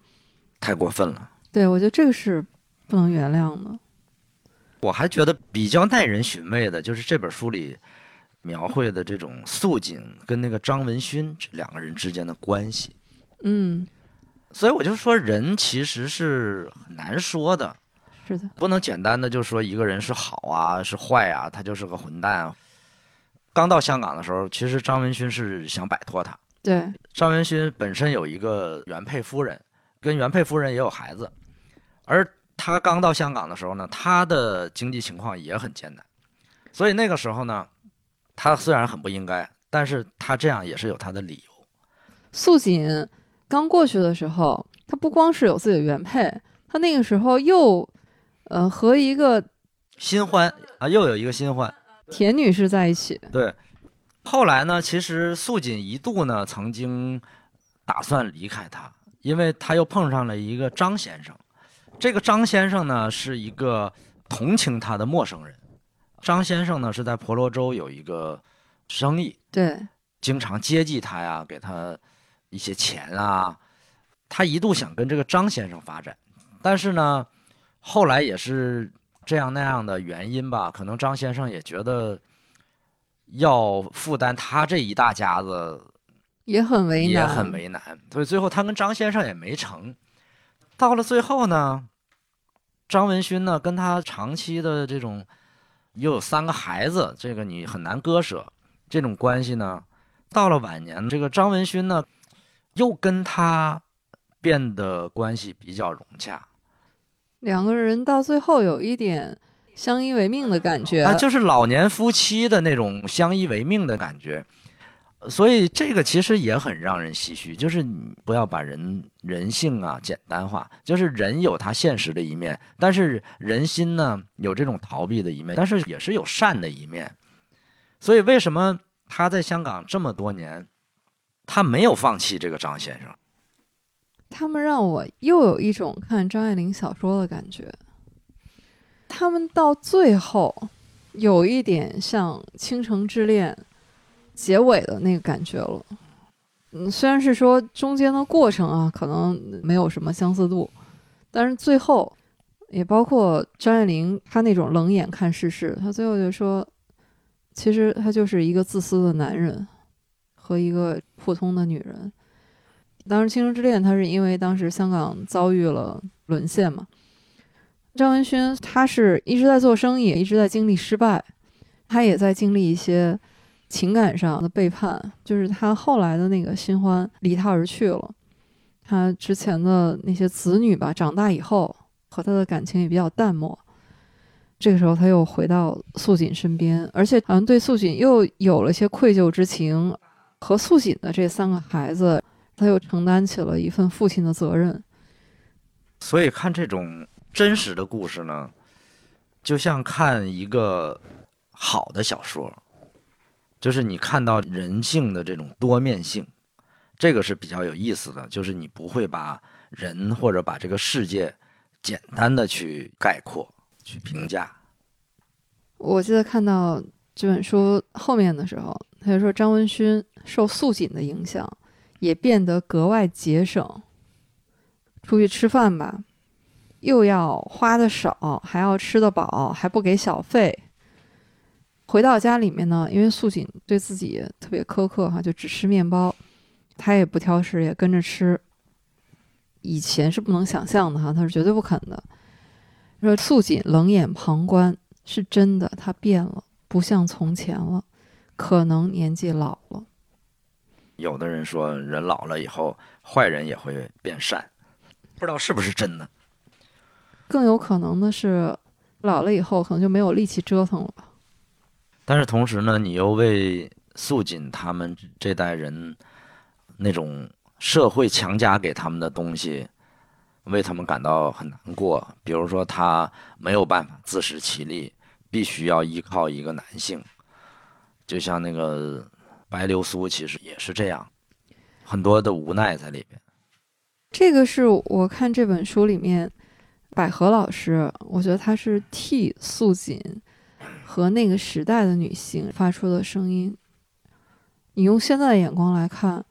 太过分了，对我觉得这个是不能原谅的。我还觉得比较耐人寻味的，就是这本书里描绘的这种素锦跟那个张文勋这两个人之间的关系。嗯，所以我就说，人其实是很难说的，是的，不能简单的就说一个人是好啊，是坏啊，他就是个混蛋啊。刚到香港的时候，其实张文勋是想摆脱他。对，张文勋本身有一个原配夫人，跟原配夫人也有孩子，而他刚到香港的时候呢，他的经济情况也很艰难，所以那个时候呢，他虽然很不应该，但是他这样也是有他的理由。素锦刚过去的时候，他不光是有自己的原配，他那个时候又，呃，和一个新欢啊，又有一个新欢，田女士在一起。对，后来呢，其实素锦一度呢曾经打算离开他，因为他又碰上了一个张先生。这个张先生呢是一个同情他的陌生人。张先生呢是在婆罗洲有一个生意，对，经常接济他呀，给他一些钱啊。他一度想跟这个张先生发展，但是呢，后来也是这样那样的原因吧，可能张先生也觉得要负担他这一大家子也很为难，也很为难，所以最后他跟张先生也没成。到了最后呢，张文勋呢跟他长期的这种又有三个孩子，这个你很难割舍。这种关系呢，到了晚年，这个张文勋呢又跟他变得关系比较融洽两个人到最后有一点相依为命的感觉。啊，就是老年夫妻的那种相依为命的感觉。所以这个其实也很让人唏嘘，就是你不要把人人性啊简单化，就是人有他现实的一面，但是人心呢有这种逃避的一面，但是也是有善的一面。所以为什么他在香港这么多年，他没有放弃这个张先生？他们让我又有一种看张爱玲小说的感觉。他们到最后有一点像《倾城之恋》结尾的那个感觉了。嗯，虽然是说中间的过程啊，可能没有什么相似度，但是最后也包括张爱玲她那种冷眼看世事，她最后就说，其实他就是一个自私的男人和一个普通的女人。当时《倾城之恋》，他是因为当时香港遭遇了沦陷嘛。张文勋他是一直在做生意，一直在经历失败，他也在经历一些情感上的背叛，就是他后来的那个新欢离他而去了，他之前的那些子女吧，长大以后和他的感情也比较淡漠。这个时候他又回到素锦身边，而且好像对素锦又有了些愧疚之情，和素锦的这三个孩子。他又承担起了一份父亲的责任，所以看这种真实的故事呢，就像看一个好的小说，就是你看到人性的这种多面性，这个是比较有意思的。就是你不会把人或者把这个世界简单的去概括、去评价。我记得看到这本书后面的时候，他就说张文勋受素锦的影响。也变得格外节省。出去吃饭吧，又要花的少，还要吃得饱，还不给小费。回到家里面呢，因为素锦对自己特别苛刻哈，就只吃面包，他也不挑食，也跟着吃。以前是不能想象的哈，他是绝对不肯的。说素锦冷眼旁观，是真的，他变了，不像从前了，可能年纪老了。有的人说，人老了以后，坏人也会变善，不知道是不是真的。更有可能的是，老了以后可能就没有力气折腾了吧。但是同时呢，你又为素锦他们这代人那种社会强加给他们的东西，为他们感到很难过。比如说，他没有办法自食其力，必须要依靠一个男性，就像那个。白流苏其实也是这样，很多的无奈在里边。这个是我看这本书里面，百合老师，我觉得他是替素锦和那个时代的女性发出的声音。你用现在的眼光来看，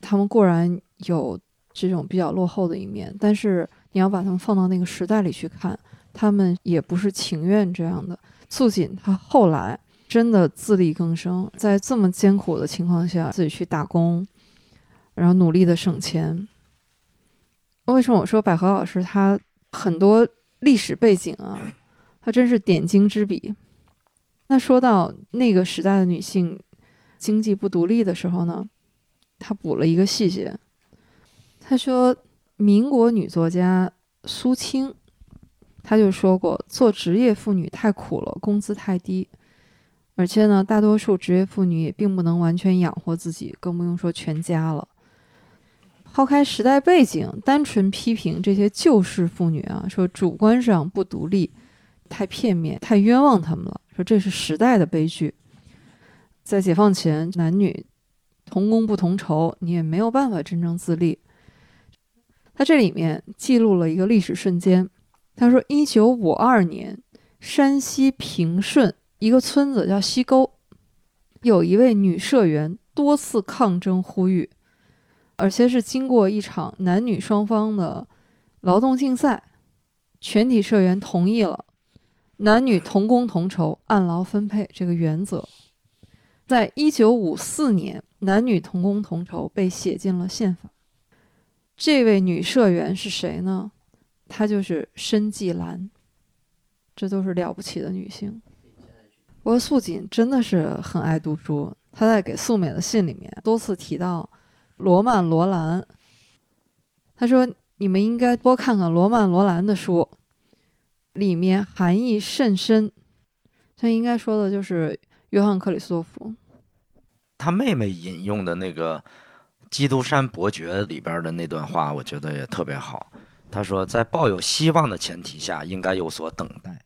他们固然有这种比较落后的一面，但是你要把他们放到那个时代里去看，他们也不是情愿这样的。素锦她后来真的自力更生，在这么艰苦的情况下，自己去打工，然后努力的省钱。为什么我说百合老师她很多历史背景啊，她真是点睛之笔。那说到那个时代的女性经济不独立的时候呢，她补了一个细节，她说民国女作家苏青。他就说过，做职业妇女太苦了，工资太低，而且呢，大多数职业妇女也并不能完全养活自己，更不用说全家了。抛开时代背景，单纯批评这些旧式妇女啊，说主观上不独立，太片面，太冤枉他们了。说这是时代的悲剧。在解放前，男女同工不同酬，你也没有办法真正自立。他这里面记录了一个历史瞬间。他说：“一九五二年，山西平顺一个村子叫西沟，有一位女社员多次抗争呼吁，而且是经过一场男女双方的劳动竞赛，全体社员同意了男女同工同酬、按劳分配这个原则。在一九五四年，男女同工同酬被写进了宪法。这位女社员是谁呢？”她就是申纪兰，这都是了不起的女性。不过素锦真的是很爱读书，她在给素美的信里面多次提到罗曼·罗兰。她说：“你们应该多看看罗曼·罗兰的书，里面含义甚深。”他应该说的就是约翰·克里斯托弗。他妹妹引用的那个《基督山伯爵》里边的那段话，我觉得也特别好。他说，在抱有希望的前提下，应该有所等待。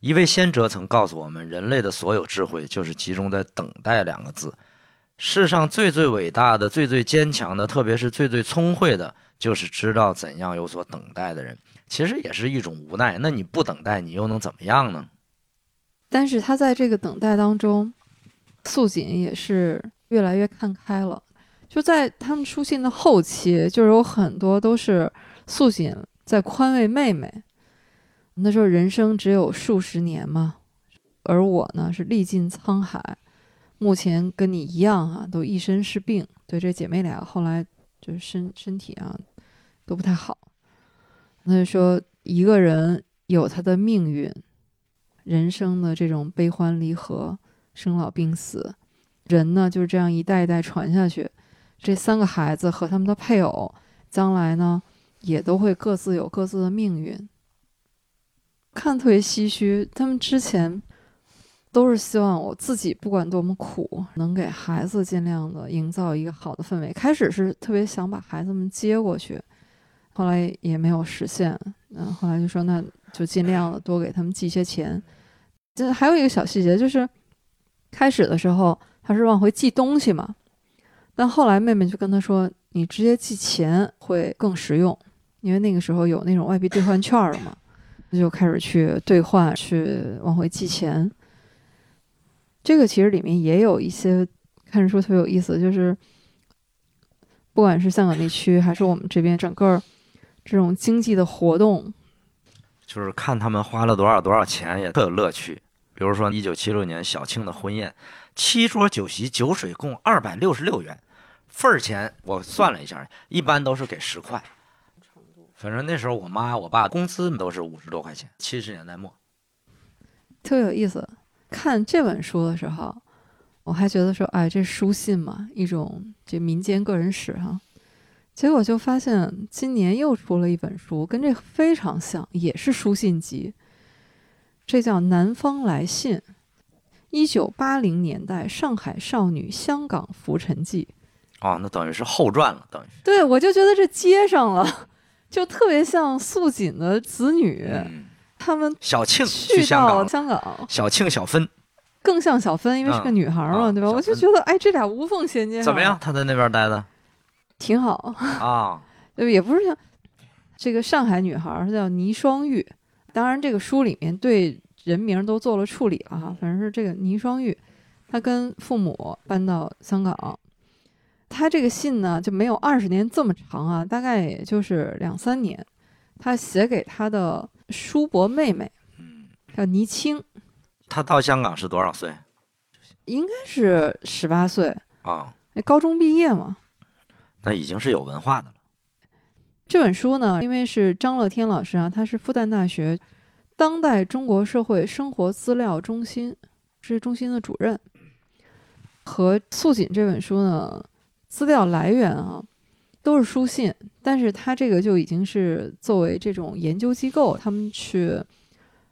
一位先哲曾告诉我们，人类的所有智慧就是集中在“等待”两个字。世上最最伟大的、最最坚强的，特别是最最聪慧的，就是知道怎样有所等待的人。其实也是一种无奈。那你不等待，你又能怎么样呢？但是他在这个等待当中，素锦也是越来越看开了。就在他们书信的后期，就是有很多都是。素锦在宽慰妹妹，那时候人生只有数十年嘛，而我呢是历尽沧海，目前跟你一样啊，都一身是病。对这姐妹俩后来就是身身体啊都不太好。那就说一个人有他的命运，人生的这种悲欢离合、生老病死，人呢就是这样一代一代传下去。这三个孩子和他们的配偶，将来呢？也都会各自有各自的命运，看特别唏嘘。他们之前都是希望我自己不管多么苦，能给孩子尽量的营造一个好的氛围。开始是特别想把孩子们接过去，后来也没有实现。嗯，后来就说那就尽量的多给他们寄些钱。这还有一个小细节，就是开始的时候他是往回寄东西嘛，但后来妹妹就跟他说：“你直接寄钱会更实用。”因为那个时候有那种外币兑换券了嘛，就开始去兑换，去往回寄钱。这个其实里面也有一些看着说特别有意思，就是不管是香港地区还是我们这边整个这种经济的活动，就是看他们花了多少多少钱也特有乐趣。比如说一九七六年小庆的婚宴，七桌酒席酒水共二百六十六元，份儿钱我算了一下，一般都是给十块。反正那时候我妈我爸工资都是五十多块钱，七十年代末，特别有意思。看这本书的时候，我还觉得说，哎，这书信嘛，一种这民间个人史哈。结果就发现今年又出了一本书，跟这非常像，也是书信集。这叫《南方来信》，一九八零年代上海少女香港浮沉记。哦，那等于是后传了，等于是。对，我就觉得这接上了。就特别像素锦的子女，他们小庆去到香港，小庆小芬更像小芬，因为是个女孩嘛，对吧？我就觉得，哎，这俩无缝衔接。怎么样？他在那边待的挺好啊，就，也不是像这个上海女孩叫倪双玉，当然这个书里面对人名都做了处理了哈，反正是这个倪双玉，她跟父母搬到香港。她这个信呢就没有二十年这么长啊，大概也就是两三年。她写给她的叔伯妹妹，嗯，叫倪青，她到香港是多少岁应该是十八岁，啊？那高中毕业嘛。那已经是有文化的了。这本书呢，因为是张乐天老师啊，他是复旦大学当代中国社会生活资料中心这中心的主任，和《素锦》这本书呢，资料来源啊都是书信，但是他这个就已经是作为这种研究机构他们去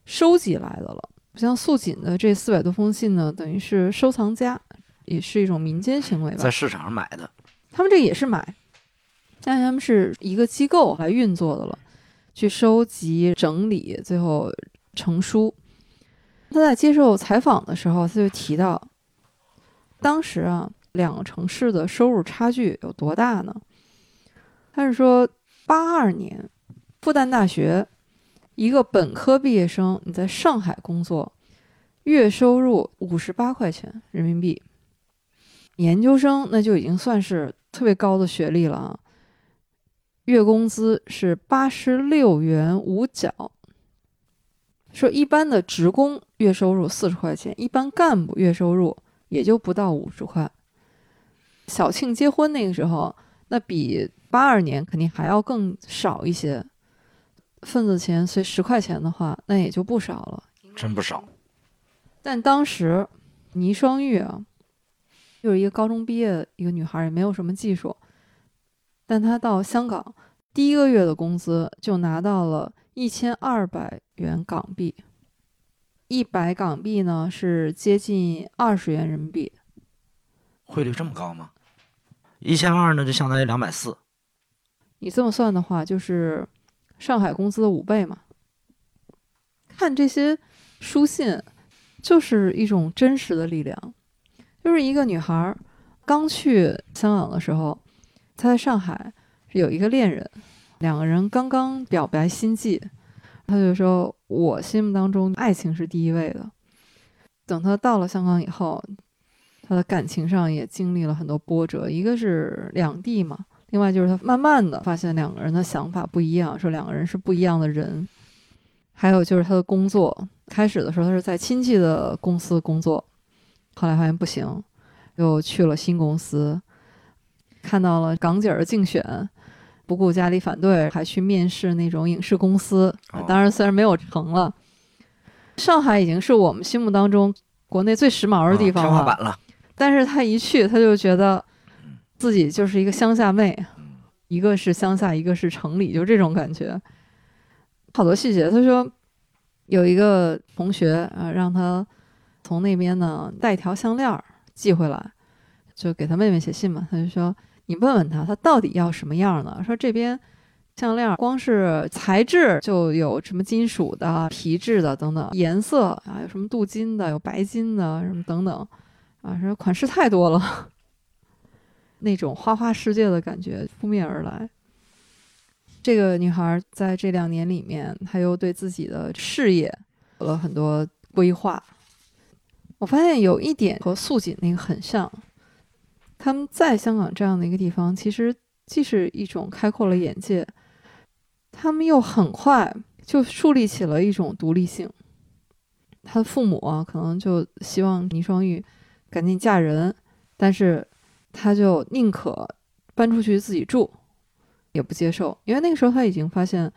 收集来的了。像素锦的这四百多封信呢，等于是收藏家，也是一种民间行为吧在。市场上买的，他们这也是买，但是他们是一个机构来运作的了，去收集、整理，最后成书。他在接受采访的时候，他就提到，当时啊，两个城市的收入差距有多大呢？他是说，八二年，复旦大学一个本科毕业生，你在上海工作，月收入五十八块钱人民币。研究生那就已经算是特别高的学历了啊，月工资是八十六元五角。说一般的职工月收入四十块钱，一般干部月收入也就不到五十块。小庆结婚那个时候，那比八二年肯定还要更少一些。份子钱随十块钱的话，那也就不少了。真不少。但当时倪双玉啊，就是一个高中毕业的一个女孩，也没有什么技术，但她到香港第一个月的工资就拿到了一千二百元港币，一百港币呢是接近二十元人民币。汇率这么高吗？一千二呢，就相当于两百四。你这么算的话，就是上海工资的五倍嘛。看这些书信，就是一种真实的力量。就是一个女孩儿刚去香港的时候，她在上海有一个恋人，两个人刚刚表白心迹，她就说：“我心目当中爱情是第一位的。”等她到了香港以后，她的感情上也经历了很多波折，一个是两地嘛，另外就是她慢慢的发现两个人的想法不一样，说两个人是不一样的人。还有就是她的工作，开始的时候她是在亲戚的公司工作，后来发现不行，又去了新公司，看到了港姐儿竞选，不顾家里反对，还去面试那种影视公司。哦当然虽然没有成了，上海已经是我们心目当中国内最时髦的地方了天花。板了。但是他一去，他就觉得自己就是一个乡下妹，嗯一个是乡下，一个是城里，就这种感觉。好多细节，他说有一个同学啊，让她从那边呢带一条项链寄回来，就给他妹妹写信嘛。他就说你问问她，她到底要什么样的？说这边项链光是材质就有什么金属的、皮质的等等，颜色啊有什么镀金的、有白金的什么等等。啊，说款式太多了，那种花花世界的感觉扑面而来。这个女孩在这两年里面，她又对自己的事业有了很多规划。我发现有一点和素锦那个很像，他们在香港这样的一个地方，其实既是一种开阔了眼界，他们又很快就树立起了一种独立性。他的父母啊，可能就希望倪双玉赶紧嫁人，但是他就宁可搬出去自己住，也不接受，因为那个时候他已经发现，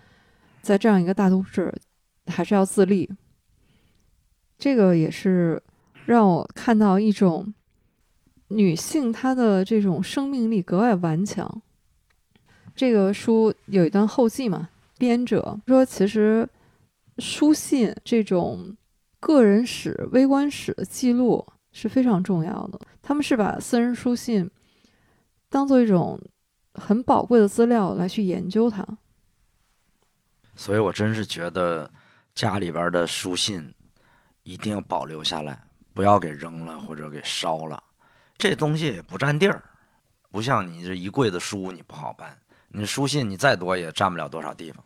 在这样一个大都市，还是要自立。这个也是让我看到一种女性她的这种生命力格外顽强。这个书有一段后记嘛，编者说，其实书信这种个人史、微观史的记录是非常重要的。他们是把私人书信当做一种很宝贵的资料来去研究它。所以我真是觉得家里边的书信一定要保留下来，不要给扔了或者给烧了。这东西也不占地儿，不像你这一柜子书你不好搬，你书信你再多也占不了多少地方。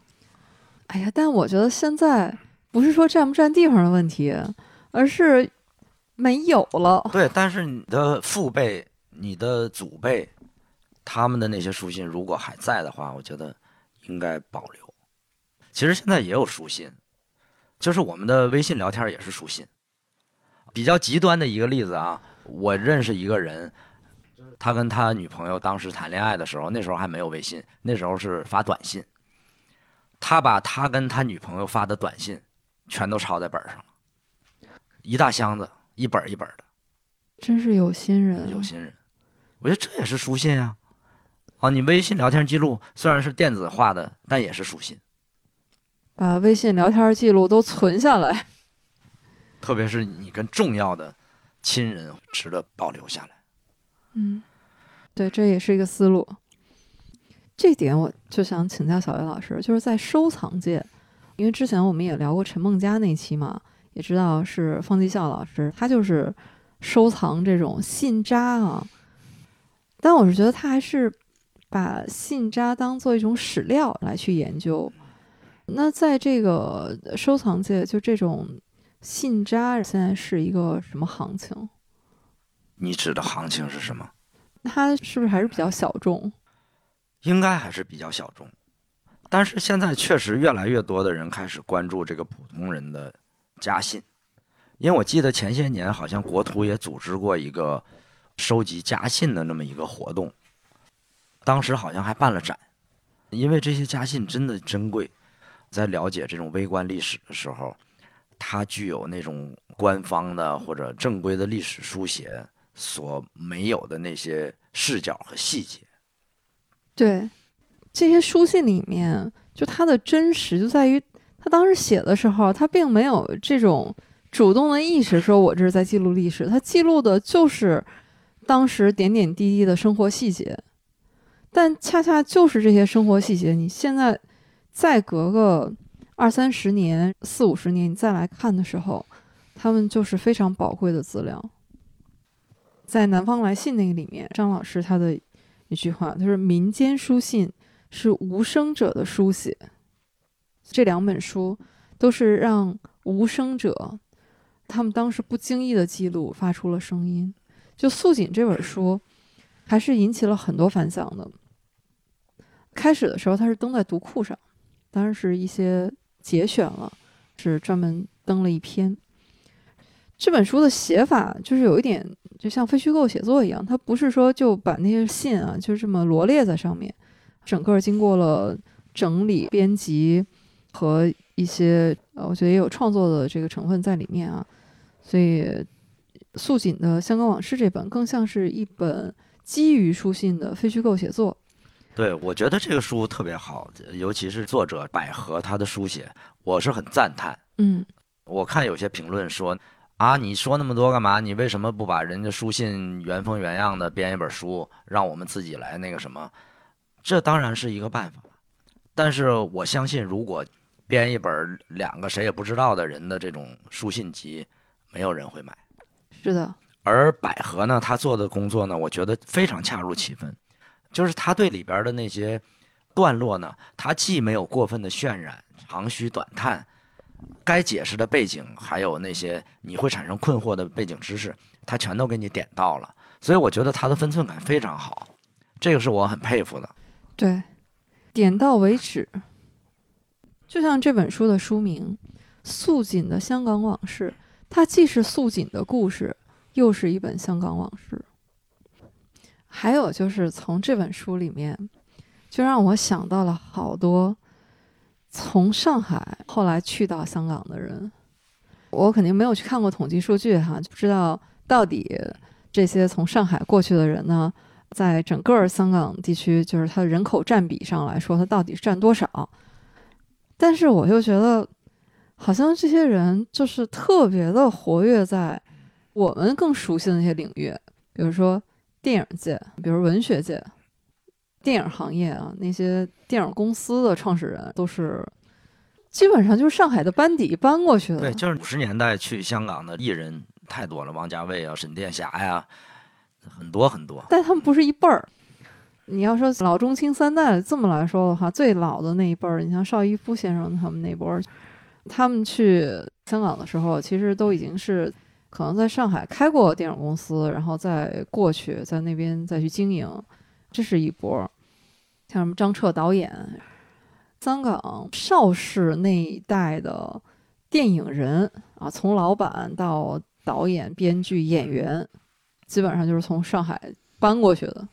哎呀，但我觉得现在不是说占不占地方的问题，而是没有了。对，但是你的父辈、你的祖辈，他们的那些书信如果还在的话，我觉得应该保留。其实现在也有书信，就是我们的微信聊天也是书信。比较极端的一个例子啊，我认识一个人，他跟他女朋友当时谈恋爱的时候，那时候还没有微信，那时候是发短信。他把他跟他女朋友发的短信全都抄在本上了，一大箱子，一本一本的。真是有心人，有心人。我觉得这也是书信啊。啊，你微信聊天记录虽然是电子化的，但也是书信。把微信聊天记录都存下来，特别是你跟重要的亲人，值得保留下来。嗯，对，这也是一个思路。这点我就想请教小岳老师，就是在收藏界，因为之前我们也聊过陈梦佳那期嘛，也知道是方继孝老师，他就是收藏这种信札啊。但我是觉得他还是把信札当做一种史料来去研究。那在这个收藏界，就这种信札现在是一个什么行情？你指的行情是什么？它是不是还是比较小众？应该还是比较小众，但是现在确实越来越多的人开始关注这个普通人的家信，因为我记得前些年好像国图也组织过一个收集家信的那么一个活动，当时好像还办了展，因为这些家信真的珍贵，在了解这种微观历史的时候，它具有那种官方的或者正规的历史书写所没有的那些视角和细节。对，这些书信里面，就它的真实就在于，他当时写的时候，他并没有这种主动的意识，说我这是在记录历史，他记录的就是当时点点滴滴的生活细节。但恰恰就是这些生活细节，你现在再隔个二三十年、四五十年，你再来看的时候，他们就是非常宝贵的资料。在《南方来信》那个里面，张老师他的。一句话，他说：“民间书信是无声者的书写。”这两本书都是让无声者他们当时不经意的记录发出了声音。就《素锦》这本书，还是引起了很多反响的。开始的时候，它是登在读库上，当然是一些节选了，是专门登了一篇。这本书的写法就是有一点。就像非虚构写作一样，它不是说就把那些信啊就这么罗列在上面，整个经过了整理、编辑和一些呃，我觉得也有创作的这个成分在里面啊。所以，素锦的《香港往事》这本更像是一本基于书信的非虚构写作。对，我觉得这个书特别好，尤其是作者百合他的书写，我是很赞叹。嗯，我看有些评论说。啊，你说那么多干嘛？你为什么不把人家书信原封原样的编一本书，让我们自己来那个什么？这当然是一个办法，但是我相信，如果编一本两个谁也不知道的人的这种书信集，没有人会买。是的。而百合呢，他做的工作呢，我觉得非常恰如其分，就是他对里边的那些段落呢，他既没有过分的渲染，长吁短叹。该解释的背景，还有那些你会产生困惑的背景知识，他全都给你点到了。所以我觉得他的分寸感非常好，这个是我很佩服的。对，点到为止。就像这本书的书名《素锦的香港往事》，它既是素锦的故事，又是一本香港往事。还有就是从这本书里面，就让我想到了好多。从上海后来去到香港的人，我肯定没有去看过统计数据哈，就不知道到底这些从上海过去的人呢，在整个香港地区，就是它的人口占比上来说，它到底占多少？但是我又觉得，好像这些人就是特别的活跃在我们更熟悉的那些领域，比如说电影界，比如文学界。电影行业啊，那些电影公司的创始人都是基本上就是上海的班底搬过去的。对，就是五十年代去香港的艺人太多了，王家卫啊、沈殿霞呀，很多很多。但他们不是一辈儿。你要说老中青三代这么来说的话，最老的那一辈儿，你像邵逸夫先生他们那波，他们去香港的时候，其实都已经是可能在上海开过电影公司，然后再过去在那边再去经营，这是一波。像什么张彻导演，香港邵氏那一代的电影人啊，从老板到导演、编剧、演员，基本上就是从上海搬过去的。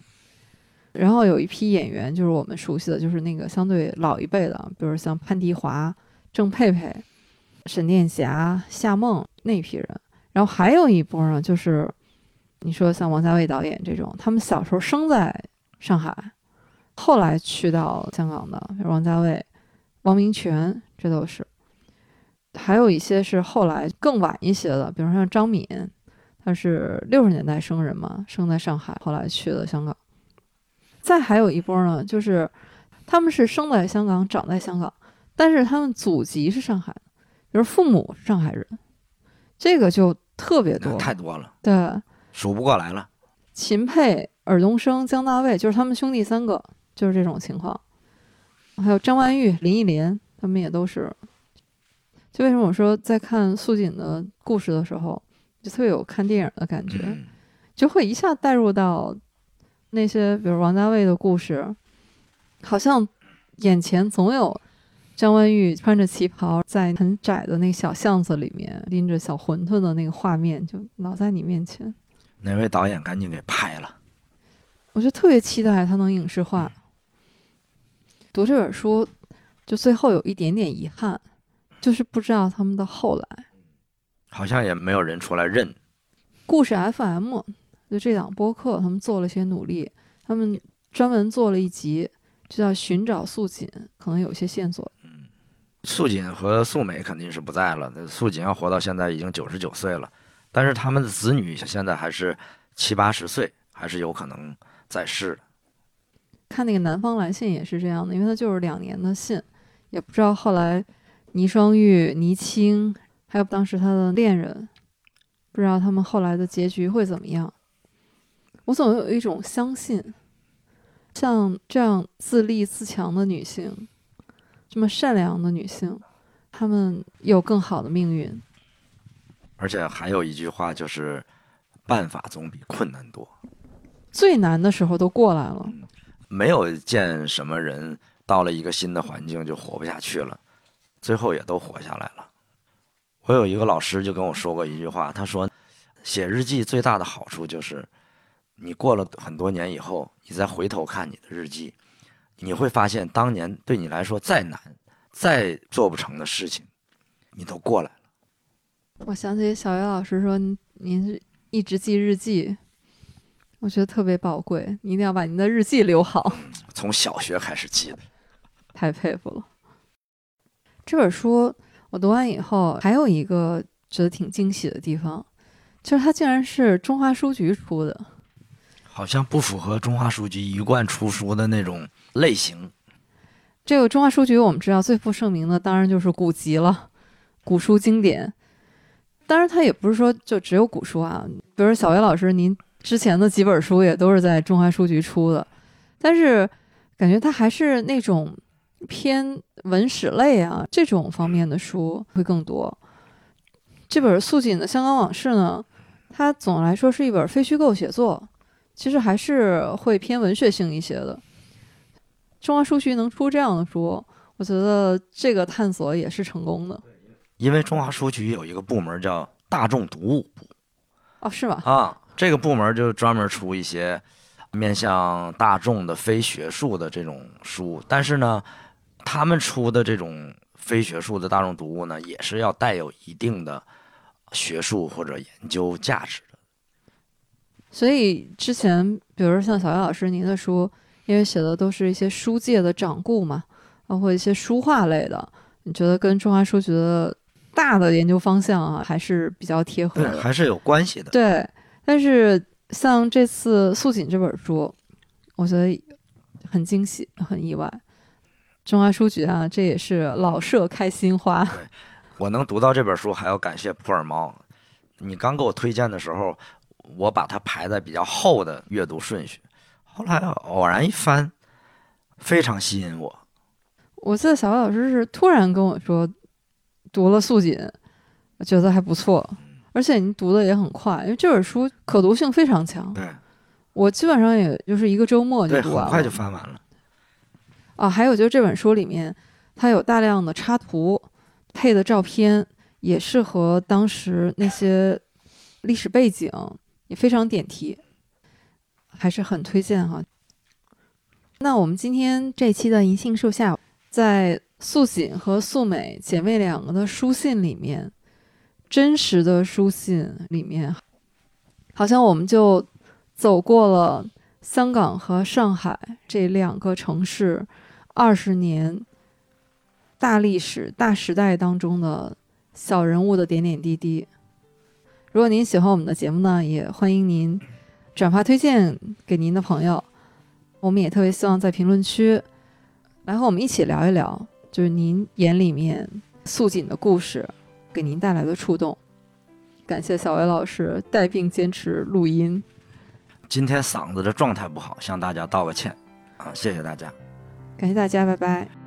然后有一批演员，就是我们熟悉的，就是那个相对老一辈的，比如像潘迪华、郑佩佩、沈殿霞、夏梦那批人。然后还有一波呢，就是你说像王家卫导演这种，他们小时候生在上海，后来去到香港的，比如王家卫、王明全，这都是。还有一些是后来更晚一些的，比如像张敏，他是六十年代生人嘛，生在上海，后来去了香港。再还有一波呢，就是他们是生在香港，长在香港，但是他们祖籍是上海，比如父母是上海人，这个就特别多，太多了，对，数不过来了。秦沛、尔冬升、姜大卫，就是他们兄弟三个，就是这种情况。还有张曼玉、林忆莲，他们也都是。就为什么我说在看素锦的故事的时候，就特别有看电影的感觉，就会一下带入到那些比如王家卫的故事，好像眼前总有张曼玉穿着旗袍在很窄的那个小巷子里面拎着小馄饨的那个画面，就老在你面前。哪位导演赶紧给拍了？我就特别期待他能影视化。读这本书，就最后有一点点遗憾。就是不知道他们的后来，好像也没有人出来认。故事 FM 就这档播客，他们做了些努力，他们专门做了一集，就叫寻找素锦，可能有些线索。素锦和素美肯定是不在了。素锦要活到现在已经九十九岁了，但是他们的子女现在还是七八十岁，还是有可能在世的。看那个南方来信也是这样的，因为他就是两年的信，也不知道后来。倪双玉、倪青，还有当时他的恋人，不知道他们后来的结局会怎么样。我总有一种相信，像这样自立自强的女性，这么善良的女性，她们有更好的命运。而且还有一句话就是：办法总比困难多。最难的时候都过来了。没有见什么人到了一个新的环境就活不下去了。最后也都活下来了。我有一个老师就跟我说过一句话，他说：“写日记最大的好处就是，你过了很多年以后，你再回头看你的日记，你会发现当年对你来说再难、再做不成的事情，你都过来了。”我想起小学老师说：“您是一直记日记，我觉得特别宝贵，你一定要把您的日记留好。”从小学开始记的，太佩服了。这本书我读完以后，还有一个觉得挺惊喜的地方，就是它竟然是中华书局出的，好像不符合中华书局一贯出书的那种类型。这个中华书局我们知道最负盛名的当然就是古籍了，古书经典。当然，它也不是说就只有古书啊，比如小薇老师，您之前的几本书也都是在中华书局出的，但是感觉它还是那种。偏文史类啊这种方面的书会更多。这本素锦的《香港往事》呢，它总的来说是一本非虚构写作，其实还是会偏文学性一些的。中华书局能出这样的书，我觉得这个探索也是成功的。因为中华书局有一个部门叫大众读物部。哦，是吗？啊，这个部门就专门出一些面向大众的非学术的这种书，但是呢。他们出的这种非学术的大众读物呢，也是要带有一定的学术或者研究价值的。所以之前，比如像小叶老师您的书，因为写的都是一些书界的掌故嘛，包括一些书画类的，你觉得跟中华书局的大的研究方向啊，还是比较贴合的，还是有关系的。对，但是像这次素锦这本书，我觉得很惊喜，很意外。中华书局啊，这也是老舍开新花。对，我能读到这本书，还要感谢普洱猫。你刚给我推荐的时候，我把它排在比较后的阅读顺序，后来偶然一翻，非常吸引我。我记得小老师是突然跟我说，读了素锦，觉得还不错，而且您读的也很快，因为这本书可读性非常强。对，我基本上也就是一个周末就读完了，很快就翻完了。啊，还有就是这本书里面，它有大量的插图、配的照片，也是和当时那些历史背景也非常点题，还是很推荐哈。那我们今天这期的银杏树下，在素锦和素美姐妹两个的书信里面，真实的书信里面，好像我们就走过了香港和上海这两个城市二十年大历史、大时代当中的小人物的点点滴滴。如果您喜欢我们的节目呢，也欢迎您转发推荐给您的朋友。我们也特别希望在评论区来和我们一起聊一聊，就是您眼里面素锦的故事给您带来的触动。感谢小薇老师带病坚持录音。今天嗓子的状态不好，向大家道个歉啊！谢谢大家。感谢大家，拜拜。